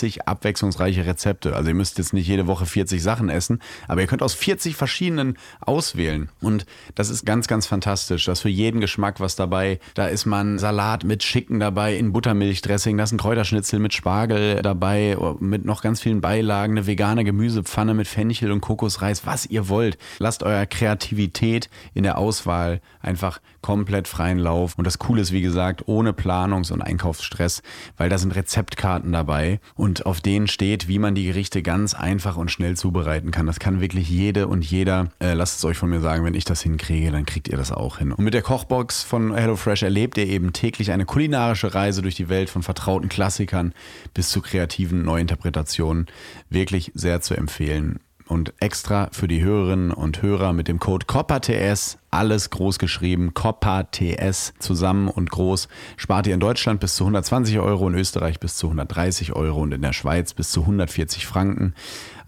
abwechslungsreiche Rezepte. Also ihr müsst jetzt nicht jede Woche 40 Sachen essen, aber ihr könnt aus 40 verschiedenen auswählen. Und das ist ganz, ganz fantastisch. Da ist für jeden Geschmack was dabei. Da ist man Salat mit Schicken dabei, in Buttermilchdressing, da ist ein Kräuterschnitzel mit Spargel dabei, mit noch ganz vielen Beilagen, eine vegane Gemüsepfanne mit Fenchel und Kokosreis, was ihr wollt. Lasst eurer Kreativität in der Auswahl einfach komplett freien Lauf. Und das Coole ist, wie gesagt, ohne Planungs- und Einkaufsstress, weil da sind Rezeptkarten dabei und auf denen steht, wie man die Gerichte ganz einfach und schnell zubereiten kann. Das kann wirklich jede und jeder. Äh, lasst es euch von mir sagen, wenn ich das hinkriege, dann kriegt ihr das auch hin. Und mit der Kochbox von HelloFresh erlebt ihr eben täglich eine kulinarische Reise durch die Welt von vertrauten Klassikern bis zu kreativen Neuinterpretationen. Wirklich sehr zu empfehlen. Und extra für die Hörerinnen und Hörer mit dem Code COPPATS, alles groß geschrieben, COPPATS zusammen und groß, spart ihr in Deutschland bis zu 120 Euro, in Österreich bis zu 130 Euro und in der Schweiz bis zu 140 Franken.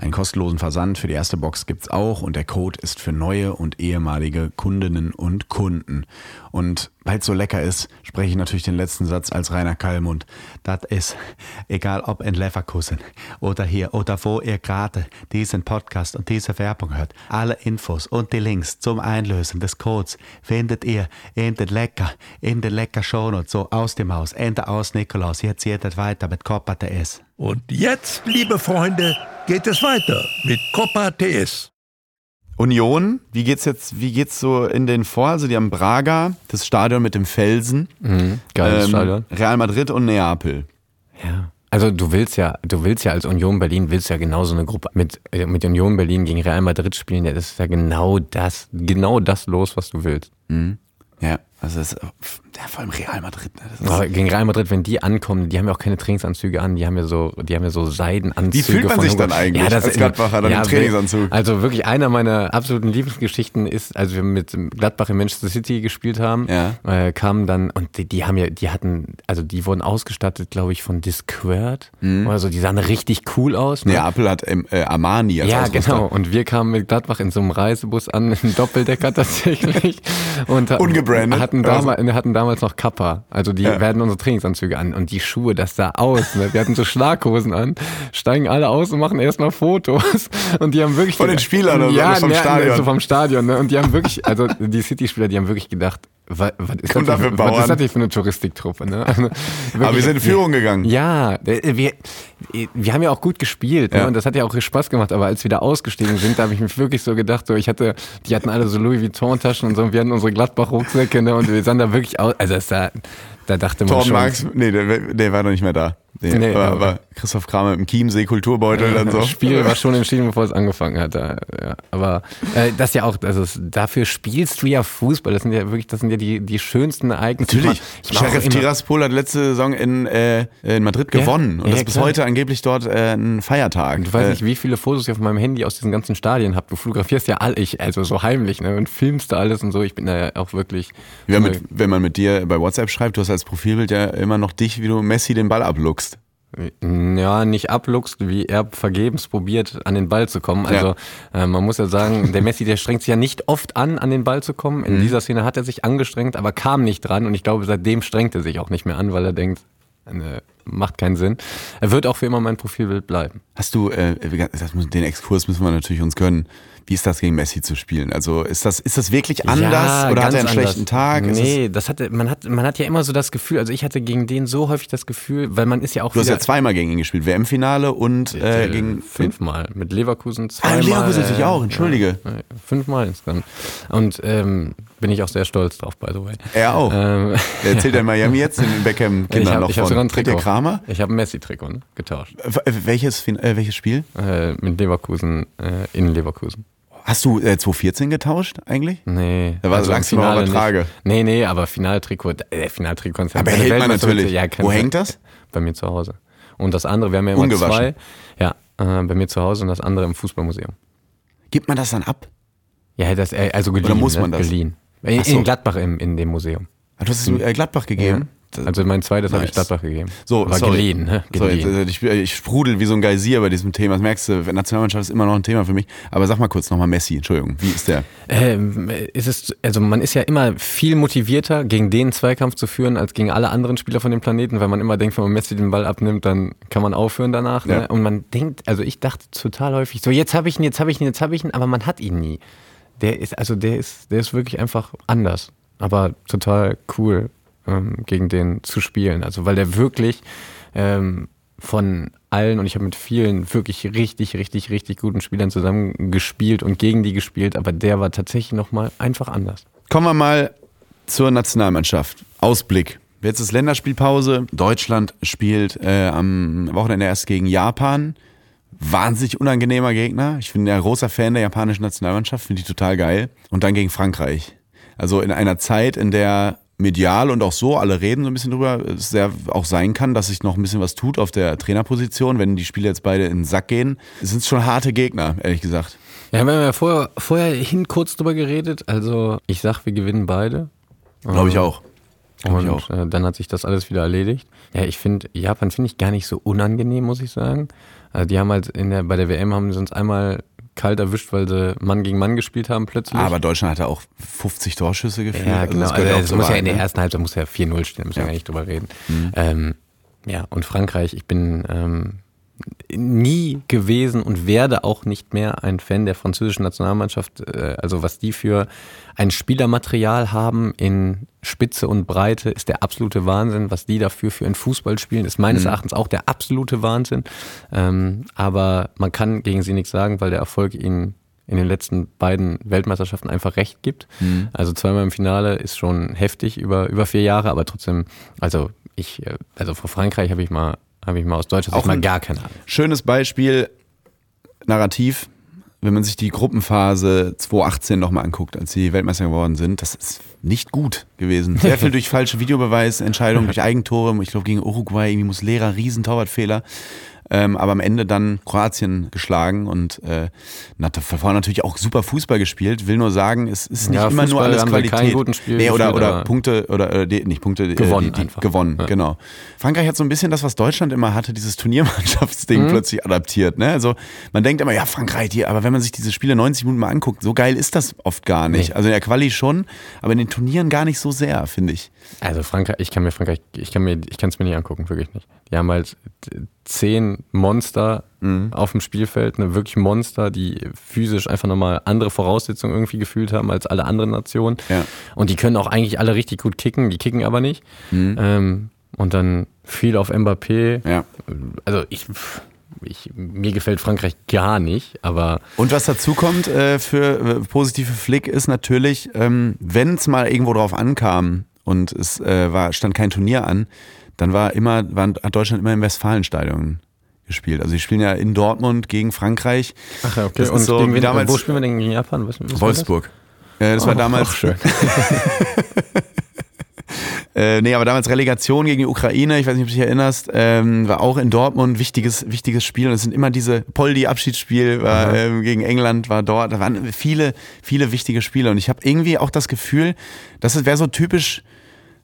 Einen kostenlosen Versand für die erste Box gibt's auch und der Code ist für neue und ehemalige Kundinnen und Kunden. Und weil es so lecker ist, spreche ich natürlich den letzten Satz als Rainer Kallmund. Das ist egal ob in Leverkusen oder hier oder wo ihr gerade diesen Podcast und diese Werbung hört. Alle Infos und die Links zum Einlösen des des Codes findet ihr in den Lecker, in den Lecker Shownotes, so aus dem Haus, Ende aus Nikolaus. Jetzt es weiter mit Copa TS. Und jetzt, liebe Freunde, geht es weiter mit Copa TS. Union, wie geht's jetzt, wie geht's so in den vor? Also die haben Braga, das Stadion mit dem Felsen, Mhm, geiles ähm, Stadion. Real Madrid und Neapel. Ja. Also du willst ja, du willst ja als Union Berlin, willst ja genau so eine Gruppe mit, äh, mit Union Berlin gegen Real Madrid spielen. Ja, das ist ja genau das, genau das los, was du willst. Ja, also das, ja, vor allem Real Madrid. Ne? Das gegen Real Madrid, wenn die ankommen, die haben ja auch keine Trainingsanzüge an, die haben ja so, die haben ja so Seidenanzüge. Wie fühlt man sich dann eigentlich als Gladbacher dann im Trainingsanzug? Also wirklich einer meiner absoluten Lieblingsgeschichten ist, als wir mit Gladbach in Manchester City gespielt haben, Ja. äh, kamen dann und die, die haben ja, die hatten, also die wurden ausgestattet, glaube ich, von Discord Mhm. oder so. Die sahen richtig cool aus. Ne? Neapel hat ähm, äh, Armani als Ja, Ausrüster. genau. Und wir kamen mit Gladbach in so einem Reisebus an, in Doppeldecker <laughs> tatsächlich. Und ha- Ungebrandet. Hatten, damals, hatten damals noch Kappa. Also die Ja. werden unsere Trainingsanzüge an. Und die Schuhe, das sah aus. Ne? Wir hatten so Schlaghosen an, steigen alle aus und machen erstmal Fotos. Und die haben wirklich. Von den Spielern oder so, ja, vom ne, Stadion? So vom Stadion. Ne? Und die haben wirklich, also die City-Spieler, die haben wirklich gedacht, was, was, ist, das da für was ist das hier für eine Touristiktruppe? Ne? Also, Aber wir sind in Führung gegangen. ja, wir, wir haben ja auch gut gespielt ne? Ja. und das hat ja auch Spaß gemacht, aber als wir da ausgestiegen sind, da habe ich mir wirklich so gedacht, so ich hatte, die hatten alle so Louis Vuitton Taschen und so, und wir hatten unsere Gladbach Rucksäcke ne? und wir sahen da wirklich aus, also das da, da dachte man Torben schon, Marx, nee, der, der war noch nicht mehr da. Nee, Nee, aber, aber- Christoph Kramer im Chiemsee Kulturbeutel dann so. Das Spiel war schon entschieden, bevor es angefangen hat. Ja. Aber äh, das ja auch, also dafür spielst du ja Fußball. Das sind ja wirklich, das sind ja die, die schönsten Ereignisse. Natürlich. Sheriff Tiraspol hat letzte Saison in, äh, in Madrid Ja, gewonnen. Und ja, das ist bis klar. heute angeblich dort äh, ein Feiertag. Du weißt äh, nicht, wie viele Fotos ich auf meinem Handy aus diesen ganzen Stadien habe. Du fotografierst ja all ich, also so heimlich, ne? Und filmst da alles und so. Ich bin da ja auch wirklich. Wenn, mit, wenn man mit dir bei WhatsApp schreibt, du hast als Profilbild ja immer noch dich, wie du Messi den Ball abluchst. Ja, nicht abluchst, wie er vergebens probiert, an den Ball zu kommen. Also äh, man muss ja sagen, der Messi, der strengt sich ja nicht oft an, an den Ball zu kommen. Mhm. In dieser Szene hat er sich angestrengt, aber kam nicht dran. Und ich glaube, seitdem strengt er sich auch nicht mehr an, weil er denkt, äh, macht keinen Sinn. Er wird auch für immer mein Profilbild bleiben. Hast du, äh, den Exkurs müssen wir natürlich uns gönnen. Wie ist das gegen Messi zu spielen? Also ist das, ist das wirklich anders Ja, oder hat er einen schlechten anders. Tag? Ist Nee, das hatte, man hat, man hat ja immer so das Gefühl, also ich hatte gegen den so häufig das Gefühl, weil man ist ja auch du hast ja zweimal gegen ihn gespielt, WM-Finale und äh, gegen fünfmal mit Leverkusen Ah, zweimal. Leverkusen natürlich äh, auch, entschuldige. Ja, fünfmal insgesamt. Und ähm, bin ich auch sehr stolz drauf, by the way. Er auch. Ähm, Der erzählt ja in Miami jetzt den <laughs> Beckham ich Kindern habe noch ich hab von. sogar ein Trikot. Kramer? Ich habe ein Messi-Trikot ne? getauscht. Welches, äh, welches Spiel? Äh, mit Leverkusen, äh, in Leverkusen. Hast du äh, 2014 getauscht eigentlich? Nee. Da war- also du noch auf der Finale Trage. nicht. Nee, nee, aber Finaltrikot, äh, Finaltrikot Aber hält man natürlich. Ja, Wo hängt das? Bei mir zu Hause. Und das andere, wir haben ja immer zwei. Ja, äh, bei mir zu Hause und das andere im Fußballmuseum. Gibt man das dann ab? Ja, das, äh, also geliehen. muss man ne? das? Geliehen. In, so. in Gladbach im, in dem Museum. Ah, Du hast es äh, Gladbach gegeben? Also mein zweites habe ich Nice. Gladbach gegeben. So, War sorry. geliehen, ne? Sorry, Geliehen. äh, ich, ich sprudel wie so ein Geysir bei diesem Thema. Das merkst du, Nationalmannschaft ist immer noch ein Thema für mich. Aber sag mal kurz nochmal Messi, Entschuldigung, wie ist der? Ähm, ist es, also man ist ja immer viel motivierter, gegen den Zweikampf zu führen, als gegen alle anderen Spieler von dem Planeten, weil man immer denkt, wenn man Messi den Ball abnimmt, dann kann man aufhören danach. Ja. Ne? Und man denkt, also ich dachte total häufig, so jetzt habe ich ihn, jetzt habe ich ihn, jetzt habe ich ihn, aber man hat ihn nie. Der ist, also der ist, der ist wirklich einfach anders. Aber total cool, ähm, gegen den zu spielen. Also weil der wirklich ähm, von allen und ich habe mit vielen wirklich richtig, richtig, richtig guten Spielern zusammen gespielt und gegen die gespielt, aber der war tatsächlich nochmal einfach anders. Kommen wir mal zur Nationalmannschaft. Ausblick. Jetzt ist Länderspielpause. Deutschland spielt äh, am Wochenende erst gegen Japan. Wahnsinnig unangenehmer Gegner. Ich bin ja großer Fan der japanischen Nationalmannschaft, finde ich total geil. Und dann gegen Frankreich. Also in einer Zeit, in der medial und auch so, alle reden so ein bisschen drüber, es sehr auch sein kann, dass sich noch ein bisschen was tut auf der Trainerposition, wenn die Spiele jetzt beide in den Sack gehen. Es sind schon harte Gegner, ehrlich gesagt. Ja, wir haben ja vorher, vorher hin kurz drüber geredet. Also ich sag, wir gewinnen beide. Glaube ich auch. Glaub ich auch. äh, dann hat sich das alles wieder erledigt. Ja, ich finde, Japan finde ich gar nicht so unangenehm, muss ich sagen. Also die haben halt in der, bei der WM haben sie uns einmal kalt erwischt, weil sie Mann gegen Mann gespielt haben plötzlich. Aber Deutschland hatte auch 50 Torschüsse gefühlt. ja, Also genau. das Also, auch es zur muss ja in der ne? ersten Halbzeit muss ja 4-0 stehen, müssen wir Ja. Mhm. gar nicht drüber reden. Ähm, ja, und Frankreich, ich bin ähm, nie gewesen und werde auch nicht mehr ein Fan der französischen Nationalmannschaft. Äh, also was die für ein Spielermaterial haben in Spitze und Breite, ist der absolute Wahnsinn. Was die dafür für ein Fußball spielen, ist meines mhm. Erachtens auch der absolute Wahnsinn. Ähm, aber man kann gegen sie nichts sagen, weil der Erfolg ihnen in den letzten beiden Weltmeisterschaften einfach recht gibt. Mhm. Also zweimal im Finale ist schon heftig über, über vier Jahre, aber trotzdem, also ich, äh, also vor Frankreich habe ich mal habe ich mal aus Deutschland auch mal gar keine Ahnung. Schönes Beispiel, Narrativ, wenn man sich die Gruppenphase 2018 nochmal anguckt, als sie Weltmeister geworden sind, das ist nicht gut gewesen. Sehr viel <laughs> durch falsche Videobeweisentscheidungen, durch Eigentore. Ich glaube, gegen Uruguay irgendwie muss Lehrer riesen Torwartfehler ähm, aber am Ende dann Kroatien geschlagen und äh, davor natürlich auch super Fußball gespielt. Will nur sagen, es ist nicht ja, immer Fußball nur alles Qualität. Nee, oder, oder Punkte oder äh, die, nicht Punkte äh, gewonnen, die, die, gewonnen, ja. genau. Frankreich hat so ein bisschen das, was Deutschland immer hatte, dieses Turniermannschaftsding mhm. plötzlich adaptiert. Ne? Also man denkt immer, ja Frankreich, die, aber wenn man sich diese Spiele 90 Minuten mal anguckt, so geil ist das oft gar nicht. Nee. Also in der Quali schon, aber in den Turnieren gar nicht so sehr, finde ich. Also Frankreich, ich kann mir Frankreich, ich kann mir, ich kann es mir nicht angucken, wirklich nicht. Die haben halt zehn Monster mhm. auf dem Spielfeld, ne, wirklich Monster, die physisch einfach nochmal andere Voraussetzungen irgendwie gefühlt haben als alle anderen Nationen. Ja. Und die können auch eigentlich alle richtig gut kicken, die kicken aber nicht. Mhm. Ähm, und dann viel auf Mbappé. Ja. Also ich, ich, mir gefällt Frankreich gar nicht, aber. Und was dazu kommt äh, für äh, positive Flick ist natürlich, ähm, wenn es mal irgendwo drauf ankam und es äh, war, stand kein Turnier an, dann war immer, war, hat Deutschland immer im Westfalenstadion gespielt. Also sie spielen ja in Dortmund gegen Frankreich. Ach ja, okay. Das und so gegen damals, wo spielen wir denn gegen Japan? Was, was Wolfsburg. War das, äh, das oh, war damals. Auch schön. <laughs> äh, nee, aber damals Relegation gegen die Ukraine, ich weiß nicht, ob du dich erinnerst, ähm, war auch in Dortmund wichtiges, wichtiges Spiel. Und es sind immer diese Poldi-Abschiedsspiel war, ähm, gegen England war dort. Da waren viele, viele wichtige Spiele. Und ich habe irgendwie auch das Gefühl, das wäre so typisch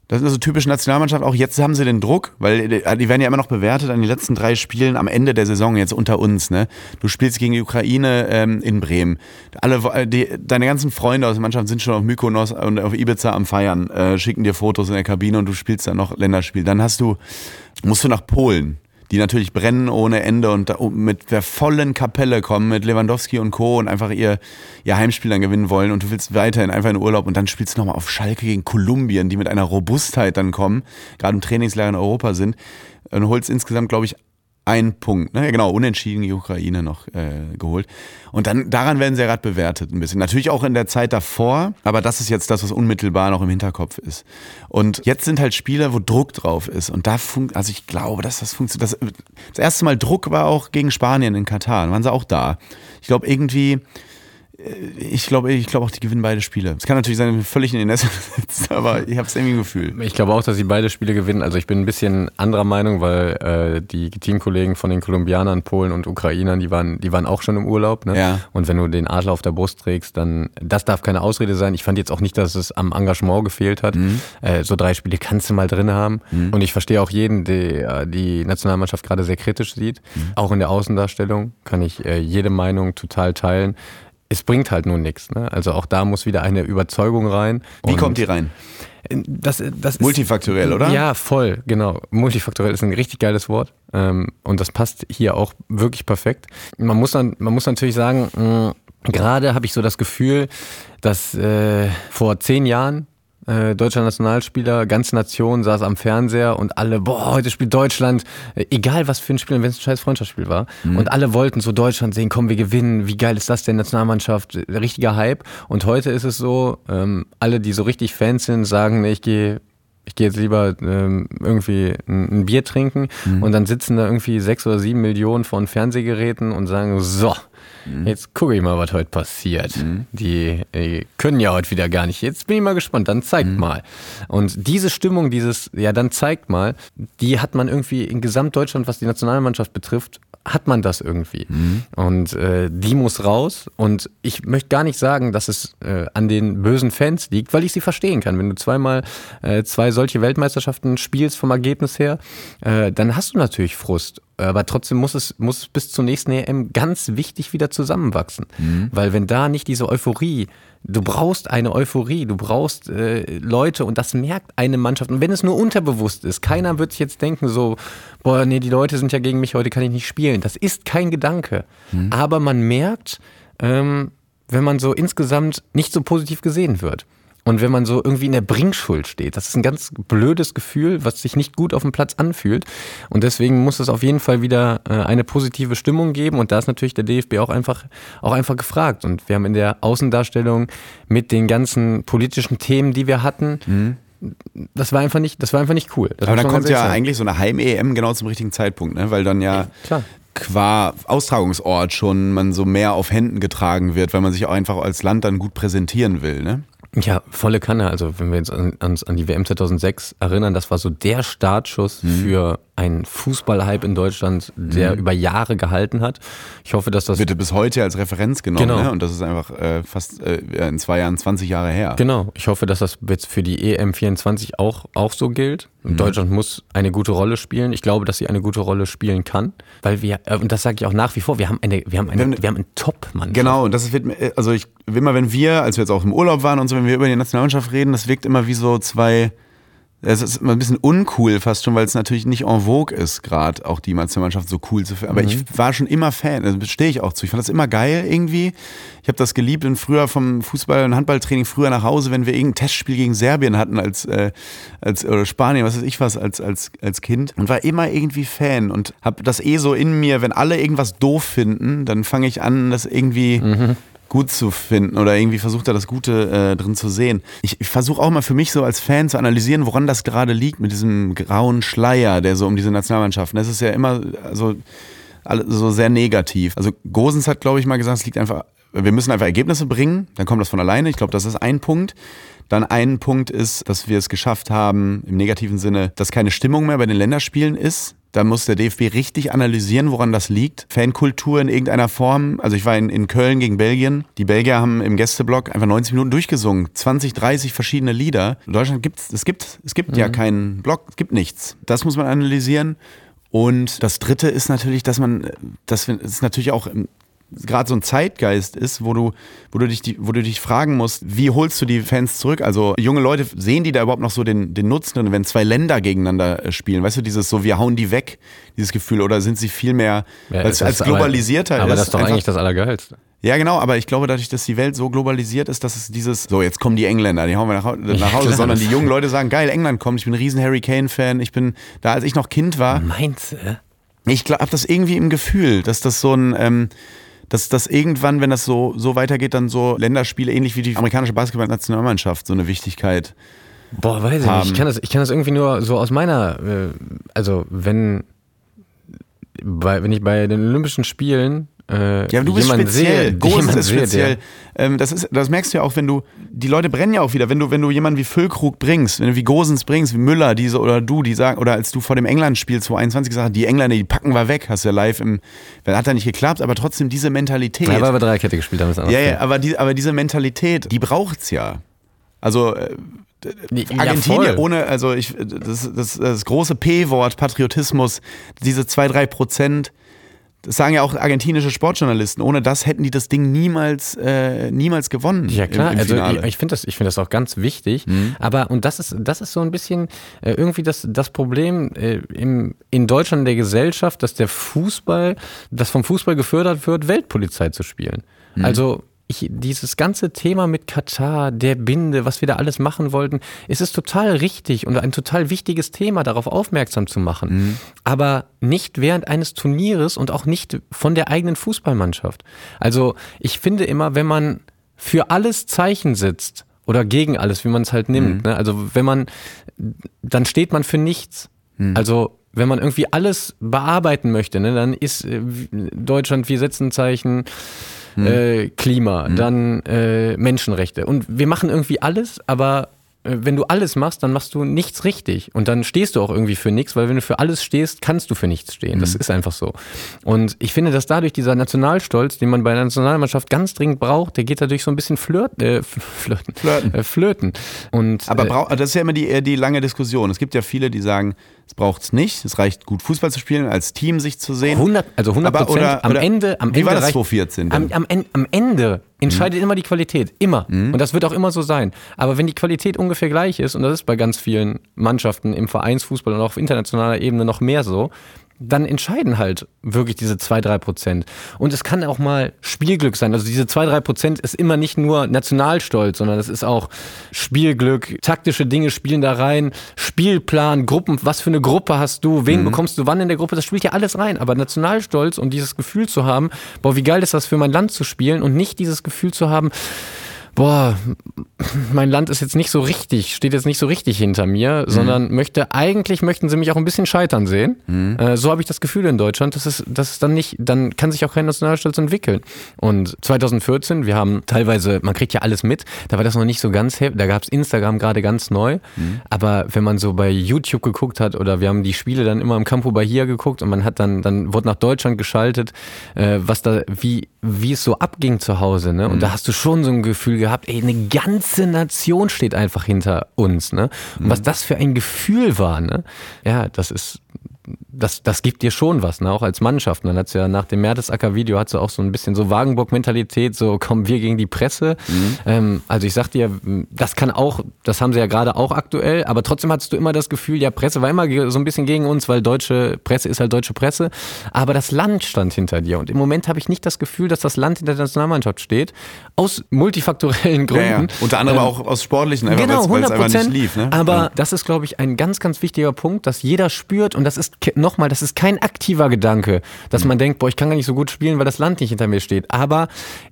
das ist also typisch Nationalmannschaft. Auch jetzt haben sie den Druck, weil die werden ja immer noch bewertet an den letzten drei Spielen am Ende der Saison jetzt unter uns. Ne? Du spielst gegen die Ukraine ähm, in Bremen. Alle, äh, die, deine ganzen Freunde aus der Mannschaft sind schon auf Mykonos und auf Ibiza am Feiern, äh, schicken dir Fotos in der Kabine und du spielst dann noch Länderspiel. Dann hast du, musst du nach Polen die natürlich brennen ohne Ende und mit der vollen Kapelle kommen, mit Lewandowski und Co. und einfach ihr, ihr Heimspiel dann gewinnen wollen und du willst weiterhin einfach in Urlaub und dann spielst du nochmal auf Schalke gegen Kolumbien, die mit einer Robustheit dann kommen, gerade im Trainingslager in Europa sind und holst insgesamt, glaube ich, ein Punkt, ne? genau, unentschieden die Ukraine noch äh, geholt. Und dann daran werden sie ja gerade bewertet ein bisschen. Natürlich auch in der Zeit davor, aber das ist jetzt das, was unmittelbar noch im Hinterkopf ist. Und jetzt sind halt Spiele, wo Druck drauf ist. Und da funkt, also ich glaube, dass das funktioniert. Das, das erste Mal Druck war auch gegen Spanien in Katar. Da waren sie auch da. Ich glaube irgendwie ich glaube, ich glaube auch, die gewinnen beide Spiele. Es kann natürlich sein, dass ich völlig in den Nässe sitze, <laughs> aber ich habe es irgendwie ein Gefühl. Ich glaube auch, dass sie beide Spiele gewinnen. Also ich bin ein bisschen anderer Meinung, weil äh, die Teamkollegen von den Kolumbianern, Polen und Ukrainern, die waren, die waren auch schon im Urlaub. Ne? Ja. Und wenn du den Adler auf der Brust trägst, dann das darf keine Ausrede sein. Ich fand jetzt auch nicht, dass es am Engagement gefehlt hat. Mhm. Äh, so drei Spiele kannst du mal drin haben. Mhm. Und ich verstehe auch jeden, der die Nationalmannschaft gerade sehr kritisch sieht. Mhm. Auch in der Außendarstellung kann ich äh, jede Meinung total teilen es bringt halt nur nichts. Ne? Also auch da muss wieder eine Überzeugung rein. Wie kommt die rein? Das, das Multifaktoriell, ist, oder? Ja, voll, genau. Multifaktoriell ist ein richtig geiles Wort. Ähm, und das passt hier auch wirklich perfekt. Man muss, dann, man muss natürlich sagen, gerade habe ich so das Gefühl, dass äh, vor zehn Jahren äh, deutscher Nationalspieler, ganze Nation saß am Fernseher und alle, boah, heute spielt Deutschland, äh, egal was für ein Spiel, wenn es ein scheiß Freundschaftsspiel war. Mhm. Und alle wollten so Deutschland sehen, komm, wir gewinnen, wie geil ist das denn, Nationalmannschaft, richtiger Hype. Und heute ist es so, ähm, alle, die so richtig Fans sind, sagen, nee, ich gehe ich gehe jetzt lieber ähm, irgendwie ein, ein, Bier trinken mhm. und dann sitzen da irgendwie sechs oder sieben Millionen von Fernsehgeräten und sagen, so, Mhm. Jetzt gucke ich mal, was heute passiert. Mhm. Die, die, können ja heute wieder gar nicht. Jetzt bin ich mal gespannt, dann zeigt mhm. mal. Und diese Stimmung, dieses, ja, dann zeigt mal, die hat man irgendwie in Gesamtdeutschland, was die Nationalmannschaft betrifft, hat man das irgendwie. Mhm. Und äh, die muss raus. Und ich möchte gar nicht sagen, dass es äh, an den bösen Fans liegt, weil ich sie verstehen kann. Wenn du zweimal äh, zwei solche Weltmeisterschaften spielst vom Ergebnis her, äh, dann hast du natürlich Frust. Aber trotzdem muss es, muss bis zur nächsten EM ganz wichtig wieder zusammenwachsen. Mhm. Weil wenn da nicht diese Euphorie, du brauchst eine Euphorie, du brauchst äh, Leute und das merkt eine Mannschaft. Und wenn es nur unterbewusst ist, keiner wird sich jetzt denken so, boah, nee, die Leute sind ja gegen mich, heute kann ich nicht spielen. Das ist kein Gedanke. Mhm. Aber man merkt, ähm, wenn man so insgesamt nicht so positiv gesehen wird. Und wenn man so irgendwie in der Bringschuld steht, das ist ein ganz blödes Gefühl, was sich nicht gut auf dem Platz anfühlt. Und deswegen muss es auf jeden Fall wieder äh, eine positive Stimmung geben. Und da ist natürlich der DFB auch einfach, auch einfach gefragt. Und wir haben in der Außendarstellung mit den ganzen politischen Themen, die wir hatten, mhm das war einfach nicht, das war einfach nicht cool. Das Aber dann kommt ja eigentlich so eine Heim-EM genau zum richtigen Zeitpunkt, ne? weil dann ja, ja qua Austragungsort schon man so mehr auf Händen getragen wird, weil man sich auch einfach als Land dann gut präsentieren will. Ne? Ja, volle Kanne. Also wenn wir jetzt an, an, die WM 2006 erinnern, das war so der Startschuss mhm. für einen Fußballhype in Deutschland, der mhm. über Jahre gehalten hat. Ich hoffe, dass das... Wird bis heute als Referenz genommen genau. ne? und das ist einfach äh, fast äh, in zwei Jahren 20 Jahre her. Genau. Ich hoffe, dass das jetzt für die EM 24 auch, auch so gilt. Mhm. Deutschland muss eine gute Rolle spielen. Ich glaube, dass sie eine gute Rolle spielen kann, weil wir, äh, und das sage ich auch nach wie vor, wir haben eine, wir haben eine, wir haben einen Top-Mann. Genau, und das wird, also ich, immer wenn wir, als wir jetzt auch im Urlaub waren und so, wenn wir über die Nationalmannschaft reden, das wirkt immer wie so zwei es ist immer ein bisschen uncool fast schon, weil es natürlich nicht en vogue ist, gerade auch die Nationalmannschaft so cool zu finden. Aber mhm. ich war schon immer Fan, also stehe ich auch zu. Ich fand das immer geil irgendwie. Ich habe das geliebt und früher vom Fußball- und Handballtraining früher nach Hause, wenn wir irgendein Testspiel gegen Serbien hatten als, äh, als oder Spanien, was weiß ich was, als, als, als Kind und war immer irgendwie Fan und habe das eh so in mir, wenn alle irgendwas doof finden, dann fange ich an, das irgendwie mhm gut zu finden oder irgendwie versucht er das Gute äh, drin zu sehen. Ich, ich versuche auch mal für mich so als Fan zu analysieren, woran das gerade liegt mit diesem grauen Schleier, der so um diese Nationalmannschaften. Das ist ja immer so, so sehr negativ. Also Gosens hat, glaube ich, mal gesagt, es liegt einfach, wir müssen einfach Ergebnisse bringen, dann kommt das von alleine. Ich glaube, das ist ein Punkt. Dann ein Punkt ist, dass wir es geschafft haben, im negativen Sinne, dass keine Stimmung mehr bei den Länderspielen ist. Da muss der DFB richtig analysieren, woran das liegt. Fankultur in irgendeiner Form. Also ich war in, in Köln gegen Belgien. Die Belgier haben im Gästeblock einfach 90 Minuten durchgesungen. 20, 30 verschiedene Lieder. In Deutschland gibt es, es gibt, es gibt mhm. ja keinen Block, es gibt nichts. Das muss man analysieren. Und das dritte ist natürlich, dass man, das ist natürlich auch gerade so ein Zeitgeist ist, wo du, wo du dich, wo du dich fragen musst, wie holst du die Fans zurück? Also junge Leute, sehen die da überhaupt noch so den, den Nutzen drin, wenn zwei Länder gegeneinander äh, spielen? Weißt du, dieses so, wir hauen die weg, dieses Gefühl, oder sind sie viel mehr ja, als, als globalisierter aber, aber das ist doch eigentlich das Allergeilste. Ja, genau, aber ich glaube, dadurch, dass die Welt so globalisiert ist, dass es dieses, so, jetzt kommen die Engländer, die hauen wir nach, <laughs> nach Hause, ja, sondern die jungen Leute sagen, geil, England kommt, ich bin ein riesen Harry Kane-Fan, ich bin, da als ich noch Kind war. Meinst du? Ich habe das irgendwie im Gefühl, dass das so ein, ähm, dass das irgendwann, wenn das so, so weitergeht, dann so Länderspiele ähnlich wie die amerikanische Basketball-Nationalmannschaft so eine Wichtigkeit Boah, weiß ich haben. nicht. Ich kann, das, ich kann das irgendwie nur so aus meiner, äh, also wenn, bei, wenn ich bei den Olympischen Spielen äh, ja, du bist speziell. Ghost ist speziell. Ähm, das, ist, das merkst du ja auch, wenn du, die Leute brennen ja auch wieder, wenn du, wenn du jemanden wie Füllkrug bringst, wenn du wie Gosens bringst, wie Müller, diese oder du, die sagen, oder als du vor dem England-Spiel 2021 gesagt hast, die Engländer, die packen wir weg, hast du ja live im, hat da nicht geklappt, aber trotzdem diese Mentalität. Ja, weil wir Dreikette gespielt haben, ist anders. Ja, ja, aber, die, aber diese Mentalität, die braucht's ja. Also, äh, Argentinien ja, ohne, also ich, das, das, das große P-Wort Patriotismus, diese zwei, drei Prozent, das sagen ja auch argentinische Sportjournalisten. Ohne das hätten die das Ding niemals, äh, niemals gewonnen. Ja klar, im, im also ich, finde das, ich finde das auch ganz wichtig. Mhm. Aber und das ist, das ist so ein bisschen äh, irgendwie das, das Problem äh, im, in Deutschland der Gesellschaft, dass der Fußball, dass vom Fußball gefördert wird, Weltpolizei zu spielen. Mhm. Also ich, dieses ganze Thema mit Katar, der Binde, was wir da alles machen wollten, ist es total richtig und ein total wichtiges Thema, darauf aufmerksam zu machen. Mhm. Aber nicht während eines Turnieres und auch nicht von der eigenen Fußballmannschaft. Also ich finde immer, wenn man für alles Zeichen setzt oder gegen alles, wie man es halt nimmt, mhm. ne? also wenn man, dann steht man für nichts. Mhm. Also wenn man irgendwie alles bearbeiten möchte, ne, dann ist äh, Deutschland, wir setzen Zeichen, hm. äh, Klima, hm. dann äh, Menschenrechte. Und wir machen irgendwie alles, aber äh, wenn du alles machst, dann machst du nichts richtig. Und dann stehst du auch irgendwie für nichts, weil wenn du für alles stehst, kannst du für nichts stehen. Das mhm. ist einfach so. Und ich finde, dass dadurch dieser Nationalstolz, den man bei einer Nationalmannschaft ganz dringend braucht, der geht dadurch so ein bisschen flirt, äh, <laughs> flirten. Flirten. Äh, flirten. Und, Aber äh, das ist ja immer die, die lange Diskussion. Es gibt ja viele, die sagen, Es braucht es nicht. Es reicht gut Fußball zu spielen, als Team sich zu sehen. 100, also 100 Aber Prozent. oder- Am oder- Ende, am wie Ende war das reicht- 2014 Am, am, am Ende entscheidet Mhm. immer die Qualität. Immer. Und das wird auch immer so sein. Aber wenn die Qualität ungefähr gleich ist, und das ist bei ganz vielen Mannschaften im Vereinsfußball und auch auf internationaler Ebene noch mehr so, dann entscheiden halt wirklich diese 2-3 Prozent. Und es kann auch mal Spielglück sein. Also diese 2-3 Prozent ist immer nicht nur Nationalstolz, sondern es ist auch Spielglück, taktische Dinge spielen da rein, Spielplan, Gruppen, was für eine Gruppe hast du, wen bekommst du wann in der Gruppe, das spielt ja alles rein. Aber Nationalstolz und dieses Gefühl zu haben, boah, wie geil ist das für mein Land zu spielen und nicht dieses Gefühl zu haben, boah, mein Land ist jetzt nicht so richtig, steht jetzt nicht so richtig hinter mir, sondern möchte, eigentlich möchten sie mich auch ein bisschen scheitern sehen. Äh, so habe ich das Gefühl in Deutschland, dass es, dass es dann nicht, dann kann sich auch kein Nationalstolz entwickeln. Und 2014, wir haben teilweise, man kriegt ja alles mit, da war das noch nicht so ganz, da gab es Instagram gerade ganz neu, aber wenn man so bei YouTube geguckt hat oder wir haben die Spiele dann immer im Campo Bahia geguckt und man hat dann, dann wurde nach Deutschland geschaltet, äh, was da, wie, wie es so abging zu Hause, ne? Und da hast du schon so ein Gefühl gehabt, ey, eine ganze Nation steht einfach hinter uns, ne? Und was das für ein Gefühl war, ne? Ja, das ist, das, das gibt dir schon was, ne? auch als Mannschaft. Dann hat's ja nach dem Mertesacker-Video hat sie auch so ein bisschen so Wagenburg-Mentalität, so kommen wir gegen die Presse. Ähm, also ich sag dir, das kann auch, das haben sie ja gerade auch aktuell, aber trotzdem hattest du immer das Gefühl, ja, Presse war immer so ein bisschen gegen uns, weil deutsche Presse ist halt deutsche Presse. Aber das Land stand hinter dir. Und im Moment habe ich nicht das Gefühl, dass das Land hinter der Nationalmannschaft steht. Aus multifaktorellen Gründen. Ja, ja. Unter anderem Ähm, auch aus sportlichen, einfach genau, weil es 100 einfach nicht lief. Ne? Aber ja. das ist, glaube ich, ein ganz, ganz wichtiger Punkt, dass jeder spürt und das ist nochmal, das ist kein aktiver Gedanke, dass man denkt, boah, ich kann gar nicht so gut spielen, weil das Land nicht hinter mir steht. Aber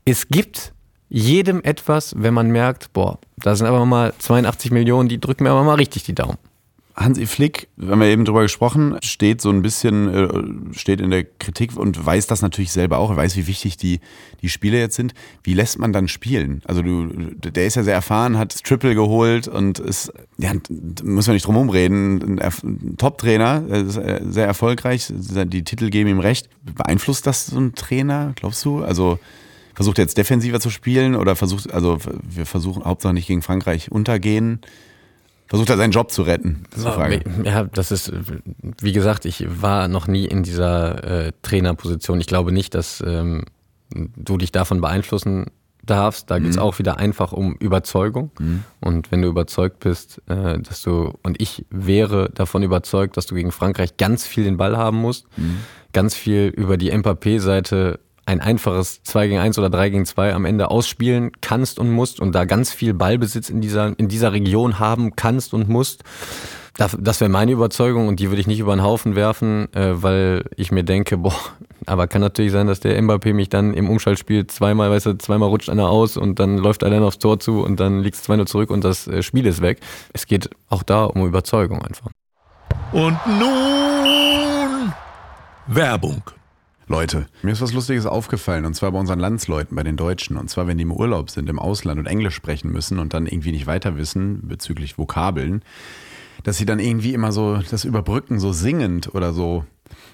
es gibt jedem etwas, wenn man merkt, boah, da sind aber mal 82 Millionen, die drücken mir aber mal richtig die Daumen. Hansi Flick, wir haben ja eben drüber gesprochen, steht so ein bisschen, äh, steht in der Kritik und weiß das natürlich selber auch. Weiß, wie wichtig die, die Spiele jetzt sind. Wie lässt man dann spielen? Also du, der ist ja sehr erfahren, hat Triple geholt und ist, ja, müssen wir nicht drum rumreden, ein, Top-Trainer, er äh, sehr erfolgreich, die Titel geben ihm recht. Beeinflusst das so ein Trainer, glaubst du? Also versucht er jetzt defensiver zu spielen oder versucht, also wir versuchen Hauptsache nicht gegen Frankreich untergehen? Versucht er seinen Job zu retten? Das Frage. Ja, das ist, wie gesagt, ich war noch nie in dieser äh, Trainerposition. Ich glaube nicht, dass ähm, du dich davon beeinflussen darfst. Da geht's auch wieder einfach um Überzeugung. Und wenn du überzeugt bist, äh, dass du, und ich wäre davon überzeugt, dass du gegen Frankreich ganz viel den Ball haben musst, ganz viel über die Mbappé-Seite ein einfaches 2 gegen 1 oder 3 gegen 2 am Ende ausspielen kannst und musst und da ganz viel Ballbesitz in dieser, in dieser Region haben kannst und musst. Das, das wäre meine Überzeugung und die würde ich nicht über den Haufen werfen, äh, weil ich mir denke, boah, aber kann natürlich sein, dass der Mbappé mich dann im Umschaltspiel zweimal, weißt du, zweimal rutscht einer aus und dann läuft einer aufs Tor zu und dann liegt es 2-0 zurück und das äh, Spiel ist weg. Es geht auch da um Überzeugung einfach. Und nun Werbung. Leute, mir ist was Lustiges aufgefallen und zwar bei unseren Landsleuten, bei den Deutschen. Und zwar, wenn die im Urlaub sind, im Ausland und Englisch sprechen müssen und dann irgendwie nicht weiter wissen bezüglich Vokabeln, dass sie dann irgendwie immer so das überbrücken, so singend oder so.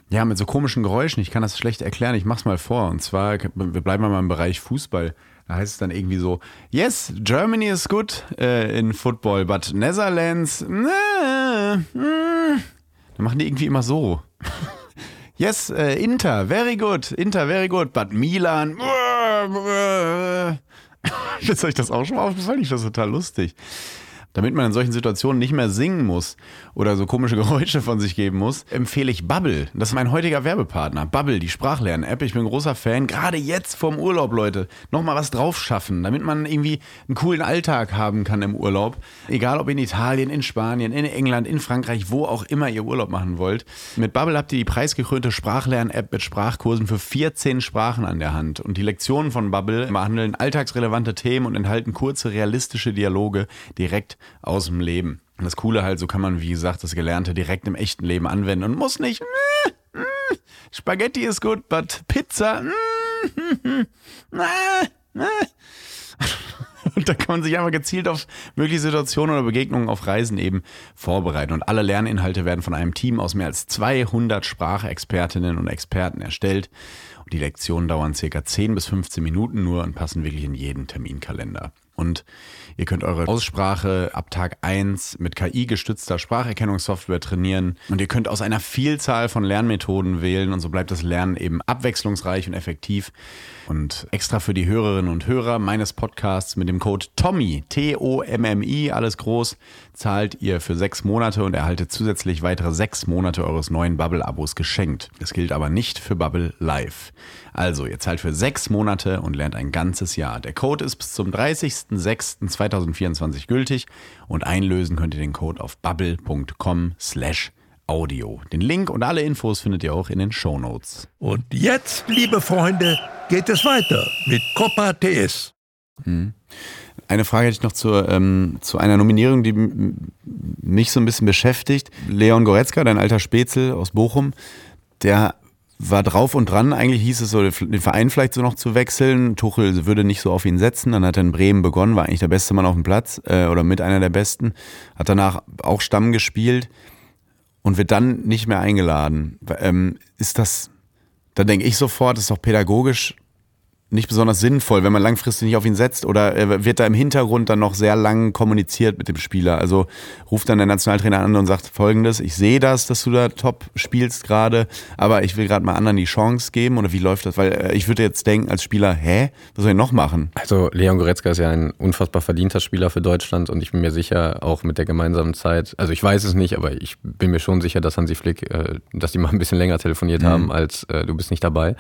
Ja, mit so komischen Geräuschen. Ich kann das schlecht erklären. Ich mach's mal vor. Und zwar, wir bleiben mal im Bereich Fußball. Da heißt es dann irgendwie so, yes, Germany is good äh, in football, but Netherlands, äh, äh. Dann machen die irgendwie immer so. <laughs> Yes, äh, Inter, very good. Inter, very good. But Milan. <laughs> Ist euch das auch schon mal aufgefallen? Ich finde das total lustig. Damit man in solchen Situationen nicht mehr singen muss oder so komische <laughs> Geräusche von sich geben muss, empfehle ich Bubble. Das ist mein heutiger Werbepartner. Bubble, die Sprachlern-App. Ich bin großer Fan. Gerade jetzt vorm Urlaub, Leute. Nochmal was drauf schaffen, damit man irgendwie einen coolen Alltag haben kann im Urlaub. Egal ob in Italien, in Spanien, in England, in Frankreich, wo auch immer ihr Urlaub machen wollt. Mit Bubble habt ihr die preisgekrönte Sprachlern-App mit Sprachkursen für 14 Sprachen an der Hand. Und die Lektionen von Bubble behandeln alltagsrelevante Themen und enthalten kurze, realistische Dialoge direkt aus dem Leben. Und das Coole halt, so kann man, wie gesagt, das Gelernte direkt im echten Leben anwenden und muss nicht. "Mm, mm, Spaghetti ist gut, but Pizza. mm, <laughs> ah, ah." <laughs> Und da kann man sich einfach gezielt auf mögliche Situationen oder Begegnungen auf Reisen eben vorbereiten. Und alle Lerninhalte werden von einem Team aus mehr als 200 Sprachexpertinnen und Experten erstellt. Und die Lektionen dauern circa 10 bis 15 Minuten nur und passen wirklich in jeden Terminkalender. Und ihr könnt eure Aussprache ab Tag 1 mit KI-gestützter Spracherkennungssoftware trainieren. Und ihr könnt aus einer Vielzahl von Lernmethoden wählen. Und so bleibt das Lernen eben abwechslungsreich und effektiv. Und extra für die Hörerinnen und Hörer meines Podcasts mit dem Code TOMMY, T-O-M-M-I, alles groß, zahlt ihr für sechs Monate und erhaltet zusätzlich weitere sechs Monate eures neuen Bubble-Abos geschenkt. Das gilt aber nicht für Bubble Live. Also, ihr zahlt für sechs Monate und lernt ein ganzes Jahr. Der Code ist bis zum 30.06.2024 gültig und einlösen könnt ihr den Code auf bubble.com slash Audio. Den Link und alle Infos findet ihr auch in den Show Notes. Und jetzt, liebe Freunde, geht es weiter mit Copa TS. Eine Frage hätte ich noch zur, ähm, zu einer Nominierung, die mich so ein bisschen beschäftigt. Leon Goretzka, dein alter Spätzle aus Bochum, der war drauf und dran. Eigentlich hieß es so, den Verein vielleicht so noch zu wechseln. Tuchel würde nicht so auf ihn setzen. Dann hat er in Bremen begonnen, war eigentlich der beste Mann auf dem Platz äh, oder mit einer der besten. Hat danach auch Stamm gespielt und wird dann nicht mehr eingeladen. Ähm, ist das, da denke ich sofort, ist doch pädagogisch nicht besonders sinnvoll, wenn man langfristig nicht auf ihn setzt oder äh, wird da im Hintergrund dann noch sehr lang kommuniziert mit dem Spieler? Also ruft dann der Nationaltrainer an und sagt folgendes, ich sehe das, dass du da top spielst gerade, aber ich will gerade mal anderen die Chance geben oder wie läuft das? Weil äh, ich würde jetzt denken als Spieler, hä, was soll ich noch machen? Also Leon Goretzka ist ja ein unfassbar verdienter Spieler für Deutschland und ich bin mir sicher, auch mit der gemeinsamen Zeit, also ich weiß es nicht, aber ich bin mir schon sicher, dass Hansi Flick, äh, dass die mal ein bisschen länger telefoniert Mhm. haben, als äh, du bist nicht dabei.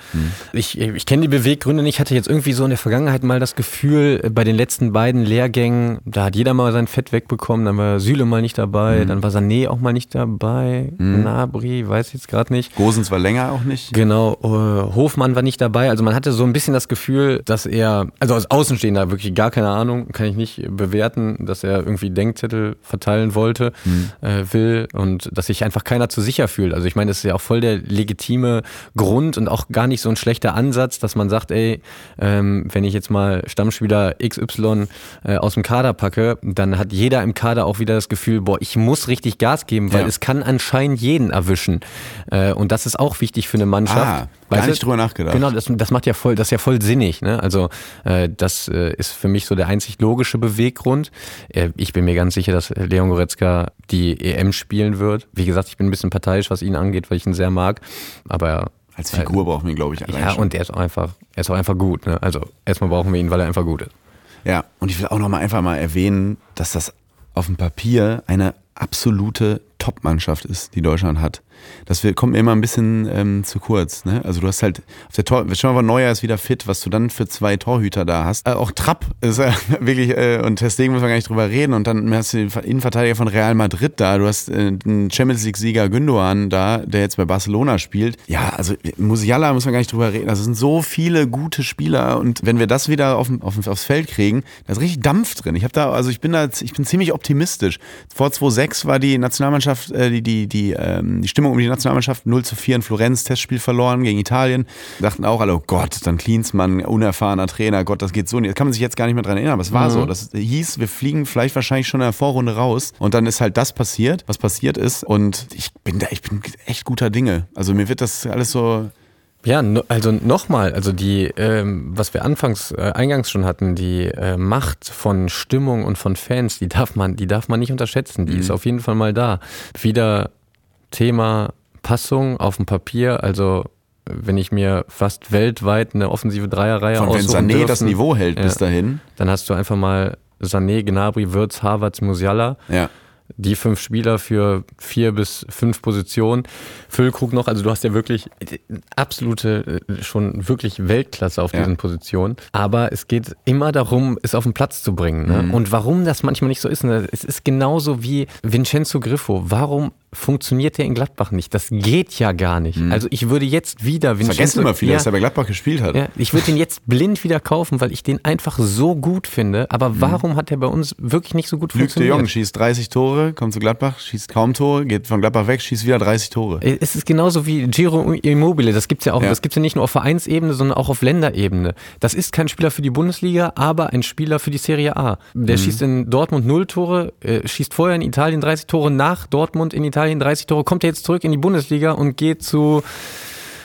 Ich, ich kenne die Beweggründe nicht, hatte jetzt irgendwie so in der Vergangenheit mal das Gefühl, äh, bei den letzten beiden Lehrgängen, da hat jeder mal sein Fett wegbekommen, dann war Süle mal nicht dabei, dann war Sané auch mal nicht dabei, Nabri, weiß ich jetzt gerade nicht. Gosens war länger auch nicht. Genau, äh, Hofmann war nicht dabei. Also man hatte so ein bisschen das Gefühl, dass er, also als Außenstehender wirklich gar keine Ahnung, kann ich nicht bewerten, dass er irgendwie Denkzettel verteilen wollte, äh, will und dass sich einfach keiner zu sicher fühlt. Also ich meine, das ist ja auch voll der legitime Grund und auch gar nicht so ein schlechter Ansatz, dass man sagt, ey, ähm, wenn ich jetzt mal Stammspieler XY äh, aus dem Kader packe, dann hat jeder im Kader auch wieder das Gefühl, boah, ich muss richtig Gas geben, weil Ja. es kann anscheinend jeden erwischen. Äh, und das ist auch wichtig für eine Mannschaft. Ah, gar Weißt du? nicht drüber nachgedacht. Genau, das, das macht ja voll, das ist ja voll sinnig. Ne? Also äh, das äh, ist für mich so der einzig logische Beweggrund. Äh, ich bin mir ganz sicher, dass Leon Goretzka die EM spielen wird. Wie gesagt, ich bin ein bisschen parteiisch, was ihn angeht, weil ich ihn sehr mag. Aber Als Figur brauchen wir ihn, glaube ich, allein ja, schon. und er ist auch einfach, er ist auch einfach gut. Ne? Also erstmal brauchen wir ihn, weil er einfach gut ist. Ja, und ich will auch noch mal einfach mal erwähnen, dass das auf dem Papier eine absolute Top-Mannschaft ist, die Deutschland hat. Das kommt mir immer ein bisschen ähm, zu kurz. Ne? Also du hast halt auf der Tor, schon mal Neuer ist wieder fit, was du dann für zwei Torhüter da hast. Äh, auch Trapp ist ja <laughs> wirklich, äh, und deswegen müssen wir gar nicht drüber reden. Und dann hast du den Innenverteidiger von Real Madrid da, du hast äh, den Champions League-Sieger Gündogan da, der jetzt bei Barcelona spielt. Ja, also Musiala muss man gar nicht drüber reden. Das sind so viele gute Spieler und wenn wir das wieder auf, auf, aufs Feld kriegen, da ist richtig Dampf drin. Ich habe da, also ich bin da, ich bin ziemlich optimistisch. Vor 2006 war die Nationalmannschaft, äh, die, die, die, ähm, die Stimmung um die Nationalmannschaft 0 zu 4 in Florenz, Testspiel verloren gegen Italien. Dachten auch alle, oh Gott, dann Klinsmann, unerfahrener Trainer, Gott, das geht so nicht. Das kann man sich jetzt gar nicht mehr dran erinnern, aber es war so. Das hieß, wir fliegen vielleicht wahrscheinlich schon in der Vorrunde raus. Und dann ist halt das passiert, was passiert ist. Und ich bin da, ich bin echt guter Dinge. Also mir wird das alles so. Ja, also nochmal, also die, ähm, was wir anfangs, äh, eingangs schon hatten, die äh, Macht von Stimmung und von Fans, die darf man, die darf man nicht unterschätzen. Die ist auf jeden Fall mal da. Wieder Thema Passung auf dem Papier, also wenn ich mir fast weltweit eine offensive Dreierreihe Von wenn Sané das dürfen, Niveau hält bis ja, dahin. dann hast du einfach mal Sané, Gnabry, Wirtz, Havertz, Musiala Ja. die fünf Spieler für vier bis fünf Positionen. Füllkrug noch, also du hast ja wirklich absolute, äh, schon wirklich Weltklasse auf Ja. diesen Positionen. Aber es geht immer darum, es auf den Platz zu bringen. Ne? Mhm. Und warum das manchmal nicht so ist, ne? es ist genauso wie Vincenzo Griffo. Warum funktioniert der in Gladbach nicht? Das geht ja gar nicht. Also ich würde jetzt wieder Vincenzo... Mhm. Vergessen immer viele, ja, dass er bei Gladbach gespielt hat. ja, ich würde den jetzt blind wieder kaufen, weil ich den einfach so gut finde. Aber warum hat er bei uns wirklich nicht so gut Luc de funktioniert? Jong schießt 30 Tore, kommt zu Gladbach, schießt kaum Tore, geht von Gladbach weg, schießt wieder 30 Tore. Es ist genauso wie Giro Immobile. Das gibt's ja auch. Ja. Das gibt's ja nicht nur auf Vereinsebene, sondern auch auf Länderebene. Das ist kein Spieler für die Bundesliga, aber ein Spieler für die Serie A. Der schießt in Dortmund 0 Tore, äh, schießt vorher in Italien 30 Tore, nach Dortmund in Italien 30 Tore, kommt er jetzt zurück in die Bundesliga und geht zu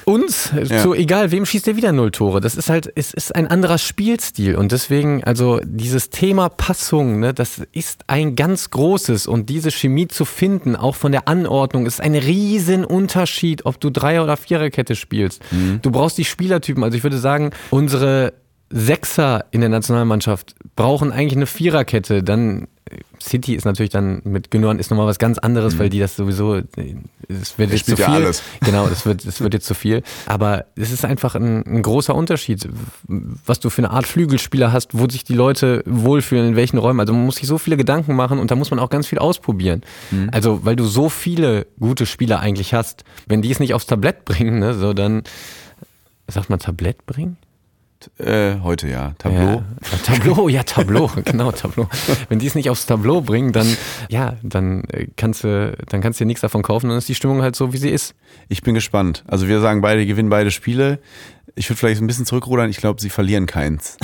uns, Ja. so egal wem schießt er wieder null Tore. Das ist halt, es ist ein anderer Spielstil und deswegen, also dieses Thema Passung, ne, das ist ein ganz großes und diese Chemie zu finden, auch von der Anordnung, ist ein riesen Unterschied, ob du Dreier- oder Viererkette spielst. Du brauchst die Spielertypen. Also ich würde sagen, unsere Sechser in der Nationalmannschaft brauchen eigentlich eine Viererkette. Dann äh, City ist natürlich dann mit Gündogan ist nochmal was ganz anderes, weil die das sowieso, äh, es wird jetzt zu viel. ja alles. <laughs> Genau, das wird, das wird jetzt zu viel. Aber es ist einfach ein, ein großer Unterschied, was du für eine Art Flügelspieler hast, wo sich die Leute wohlfühlen, in welchen Räumen. Also man muss sich so viele Gedanken machen und da muss man auch ganz viel ausprobieren. Mhm. Also, weil du so viele gute Spieler eigentlich hast, wenn die es nicht aufs Tablett bringen, ne, so dann, sagt man Tablett bringen? Äh, heute ja. Tableau. Ja, ja, Tableau, ja, Tableau, <laughs> genau, Tableau. Wenn die es nicht aufs Tableau bringen, dann, ja, dann äh, kannst du, dann kannst du dir nichts davon kaufen, dann ist die Stimmung halt so, wie sie ist. Ich bin gespannt. Also wir sagen beide, gewinnen beide Spiele. Ich würde vielleicht ein bisschen zurückrudern. Ich glaube, sie verlieren keins.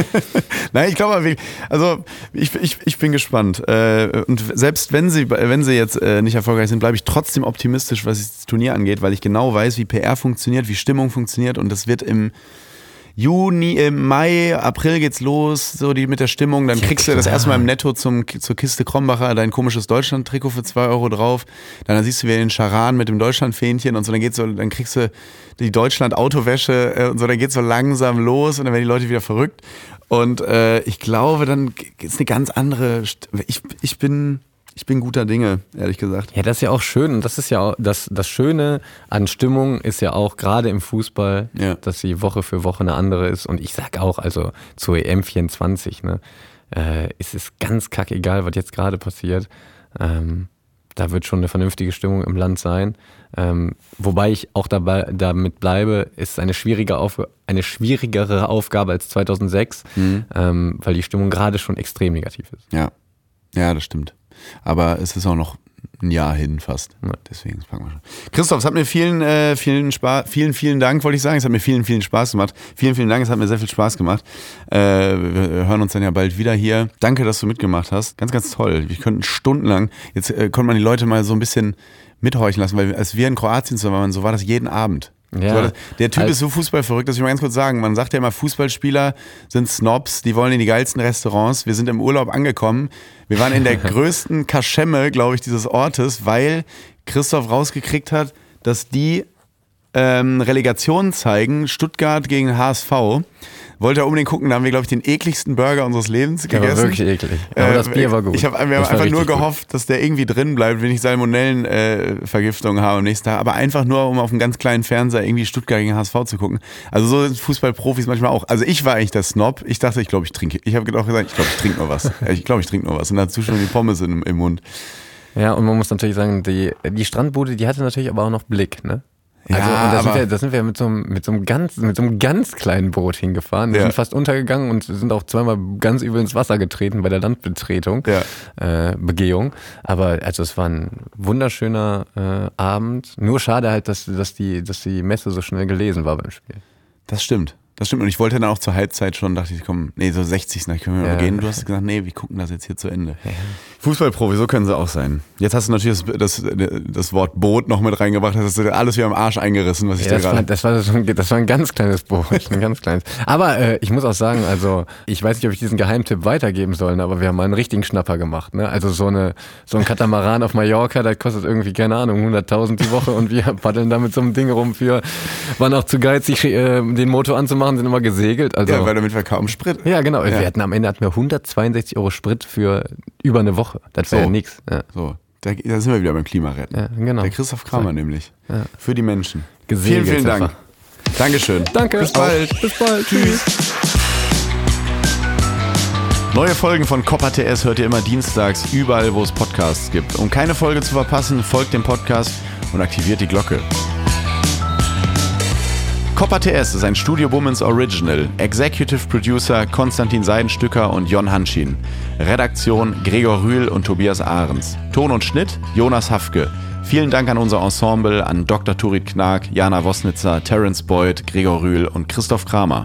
<laughs> Nein, ich glaube, also ich, ich, ich bin gespannt. Äh, Und selbst wenn sie, wenn sie jetzt äh, nicht erfolgreich sind, bleibe ich trotzdem optimistisch, was das Turnier angeht, weil ich genau weiß, wie PR funktioniert, wie Stimmung funktioniert und das wird im Juni, im Mai, April geht's los, so die mit der Stimmung. Dann Ja, kriegst du das klar. erstmal im Netto zum, zur Kiste Krombacher dein komisches Deutschland-Trikot für zwei Euro drauf. Dann siehst du wieder den Charan mit dem Deutschland-Fähnchen und so. Dann geht's so, dann kriegst du die Deutschland-Autowäsche äh, und so. Dann geht's so langsam los und dann werden die Leute wieder verrückt. Und äh, ich glaube, dann ist eine ganz andere. St ich, ich bin, ich bin guter Dinge, ehrlich gesagt. Ja, das ist ja auch schön. Und das ist ja auch, das, das Schöne an Stimmung ist ja auch gerade im Fußball, Ja. dass sie Woche für Woche eine andere ist. Und ich sag auch, also zur EM24, ne, äh, ist es ganz kackegal, was jetzt gerade passiert. Ähm, da wird schon eine vernünftige Stimmung im Land sein. Ähm, wobei ich auch dabei, damit bleibe, ist eine, schwierige Auf eine schwierigere Aufgabe als 2006, ähm, weil die Stimmung gerade schon extrem negativ ist. Ja, ja, das stimmt. Aber es ist auch noch ein Jahr hin fast. Ja. Deswegen das packen wir schon. Christoph, es hat mir vielen, äh, vielen Spaß, vielen, vielen Dank, wollte ich sagen. Es hat mir vielen, vielen Spaß gemacht. Vielen, vielen Dank. Es hat mir sehr viel Spaß gemacht. Äh, wir hören uns dann ja bald wieder hier. Danke, dass du mitgemacht hast. Ganz, ganz toll. Wir könnten stundenlang, jetzt äh, konnte man die Leute mal so ein bisschen mithorchen lassen, weil als wir in Kroatien zusammen waren, so war das jeden Abend. Ja. So der Typ Als- ist so fußballverrückt, dass ich mal ganz kurz sagen, man sagt ja immer, Fußballspieler sind Snobs, die wollen in die geilsten Restaurants. Wir sind im Urlaub angekommen. Wir waren in der <laughs> größten Kaschemme, glaube ich, dieses Ortes, weil Christoph rausgekriegt hat, dass die ähm, Relegation zeigen, Stuttgart gegen HSV. Wollte er unbedingt gucken, da haben wir, glaube ich, den ekligsten Burger unseres Lebens Der gegessen. war wirklich eklig. Aber Äh, das Bier war gut. Ich hab, wir haben Das war einfach nur richtig gut. gehofft, dass der irgendwie drin bleibt, wenn ich Salmonellenvergiftung habe am nächsten Tag. Aber einfach nur, um auf einem ganz kleinen Fernseher irgendwie Stuttgart gegen HSV zu gucken. Also so sind Fußballprofis manchmal auch. Also ich war eigentlich der Snob. Ich dachte, ich glaube, ich trinke. Ich habe auch gesagt, ich glaube, ich trinke nur was. Ich glaube, ich trinke nur was. Und dazu schon die Pommes im, im Mund. Ja, und man muss natürlich sagen, die, die Strandbude, die hatte natürlich aber auch noch Blick, ne? Also, Ja, da sind, wir, da sind wir mit so, einem, mit, so einem ganz, mit so einem ganz kleinen Boot hingefahren. Wir Ja. sind fast untergegangen und sind auch zweimal ganz übel ins Wasser getreten bei der Landbetretung, Ja. äh, Begehung. Aber also es war ein wunderschöner äh, Abend. Nur schade halt, dass, dass, die, dass die Messe so schnell gelesen war beim Spiel. Das stimmt. Das stimmt. Und ich wollte dann auch zur Halbzeit schon, dachte ich, komm, nee, so 60. Na, können wir Ja. mal gehen. Du hast gesagt, nee, wir gucken das jetzt hier zu Ende. Fußballprofi, so können sie auch sein. Jetzt hast du natürlich das, das, das Wort Boot noch mit reingebracht. Das hast du alles wie am Arsch eingerissen, was ich Ja, dir das, war, gerade. das, war so ein, das war ein ganz kleines Boot, ein <laughs> ganz kleines. Aber äh, ich muss auch sagen, also ich weiß nicht, ob ich diesen Geheimtipp weitergeben soll, aber wir haben mal einen richtigen Schnapper gemacht. Ne? Also so eine so ein Katamaran auf Mallorca, das kostet irgendwie keine Ahnung 100.000 die Woche und wir <laughs> paddeln da mit so einem Ding rum für waren auch zu geizig, äh, den Motor anzumachen, sind immer gesegelt. Also ja, weil damit wir kaum Sprit. ja, genau. Ja. Wir hatten am Ende hatten wir 162 Euro Sprit für über eine Woche. Das wäre So. ja nix. Ja. So, da, da sind wir wieder beim Klimaretten. Ja, genau. Der Christoph Kramer nämlich. Für die Menschen. Gesegelt vielen, vielen Dank. einfach. Dankeschön. Danke. Bis bald. Bis bald. Tschüss. Neue Folgen von Copper TS hört ihr immer dienstags überall, wo es Podcasts gibt. Um keine Folge zu verpassen, folgt dem Podcast und aktiviert die Glocke. Copper TS ist ein Studio Womans Original. Executive Producer Konstantin Seidenstücker und Jon Hanschin. Redaktion Gregor Rühl und Tobias Ahrens. Ton und Schnitt Jonas Hafke. Vielen Dank an unser Ensemble, an Dr. Turit Knag, Jana Wosnitzer, Terence Boyd, Gregor Rühl und Christoph Kramer.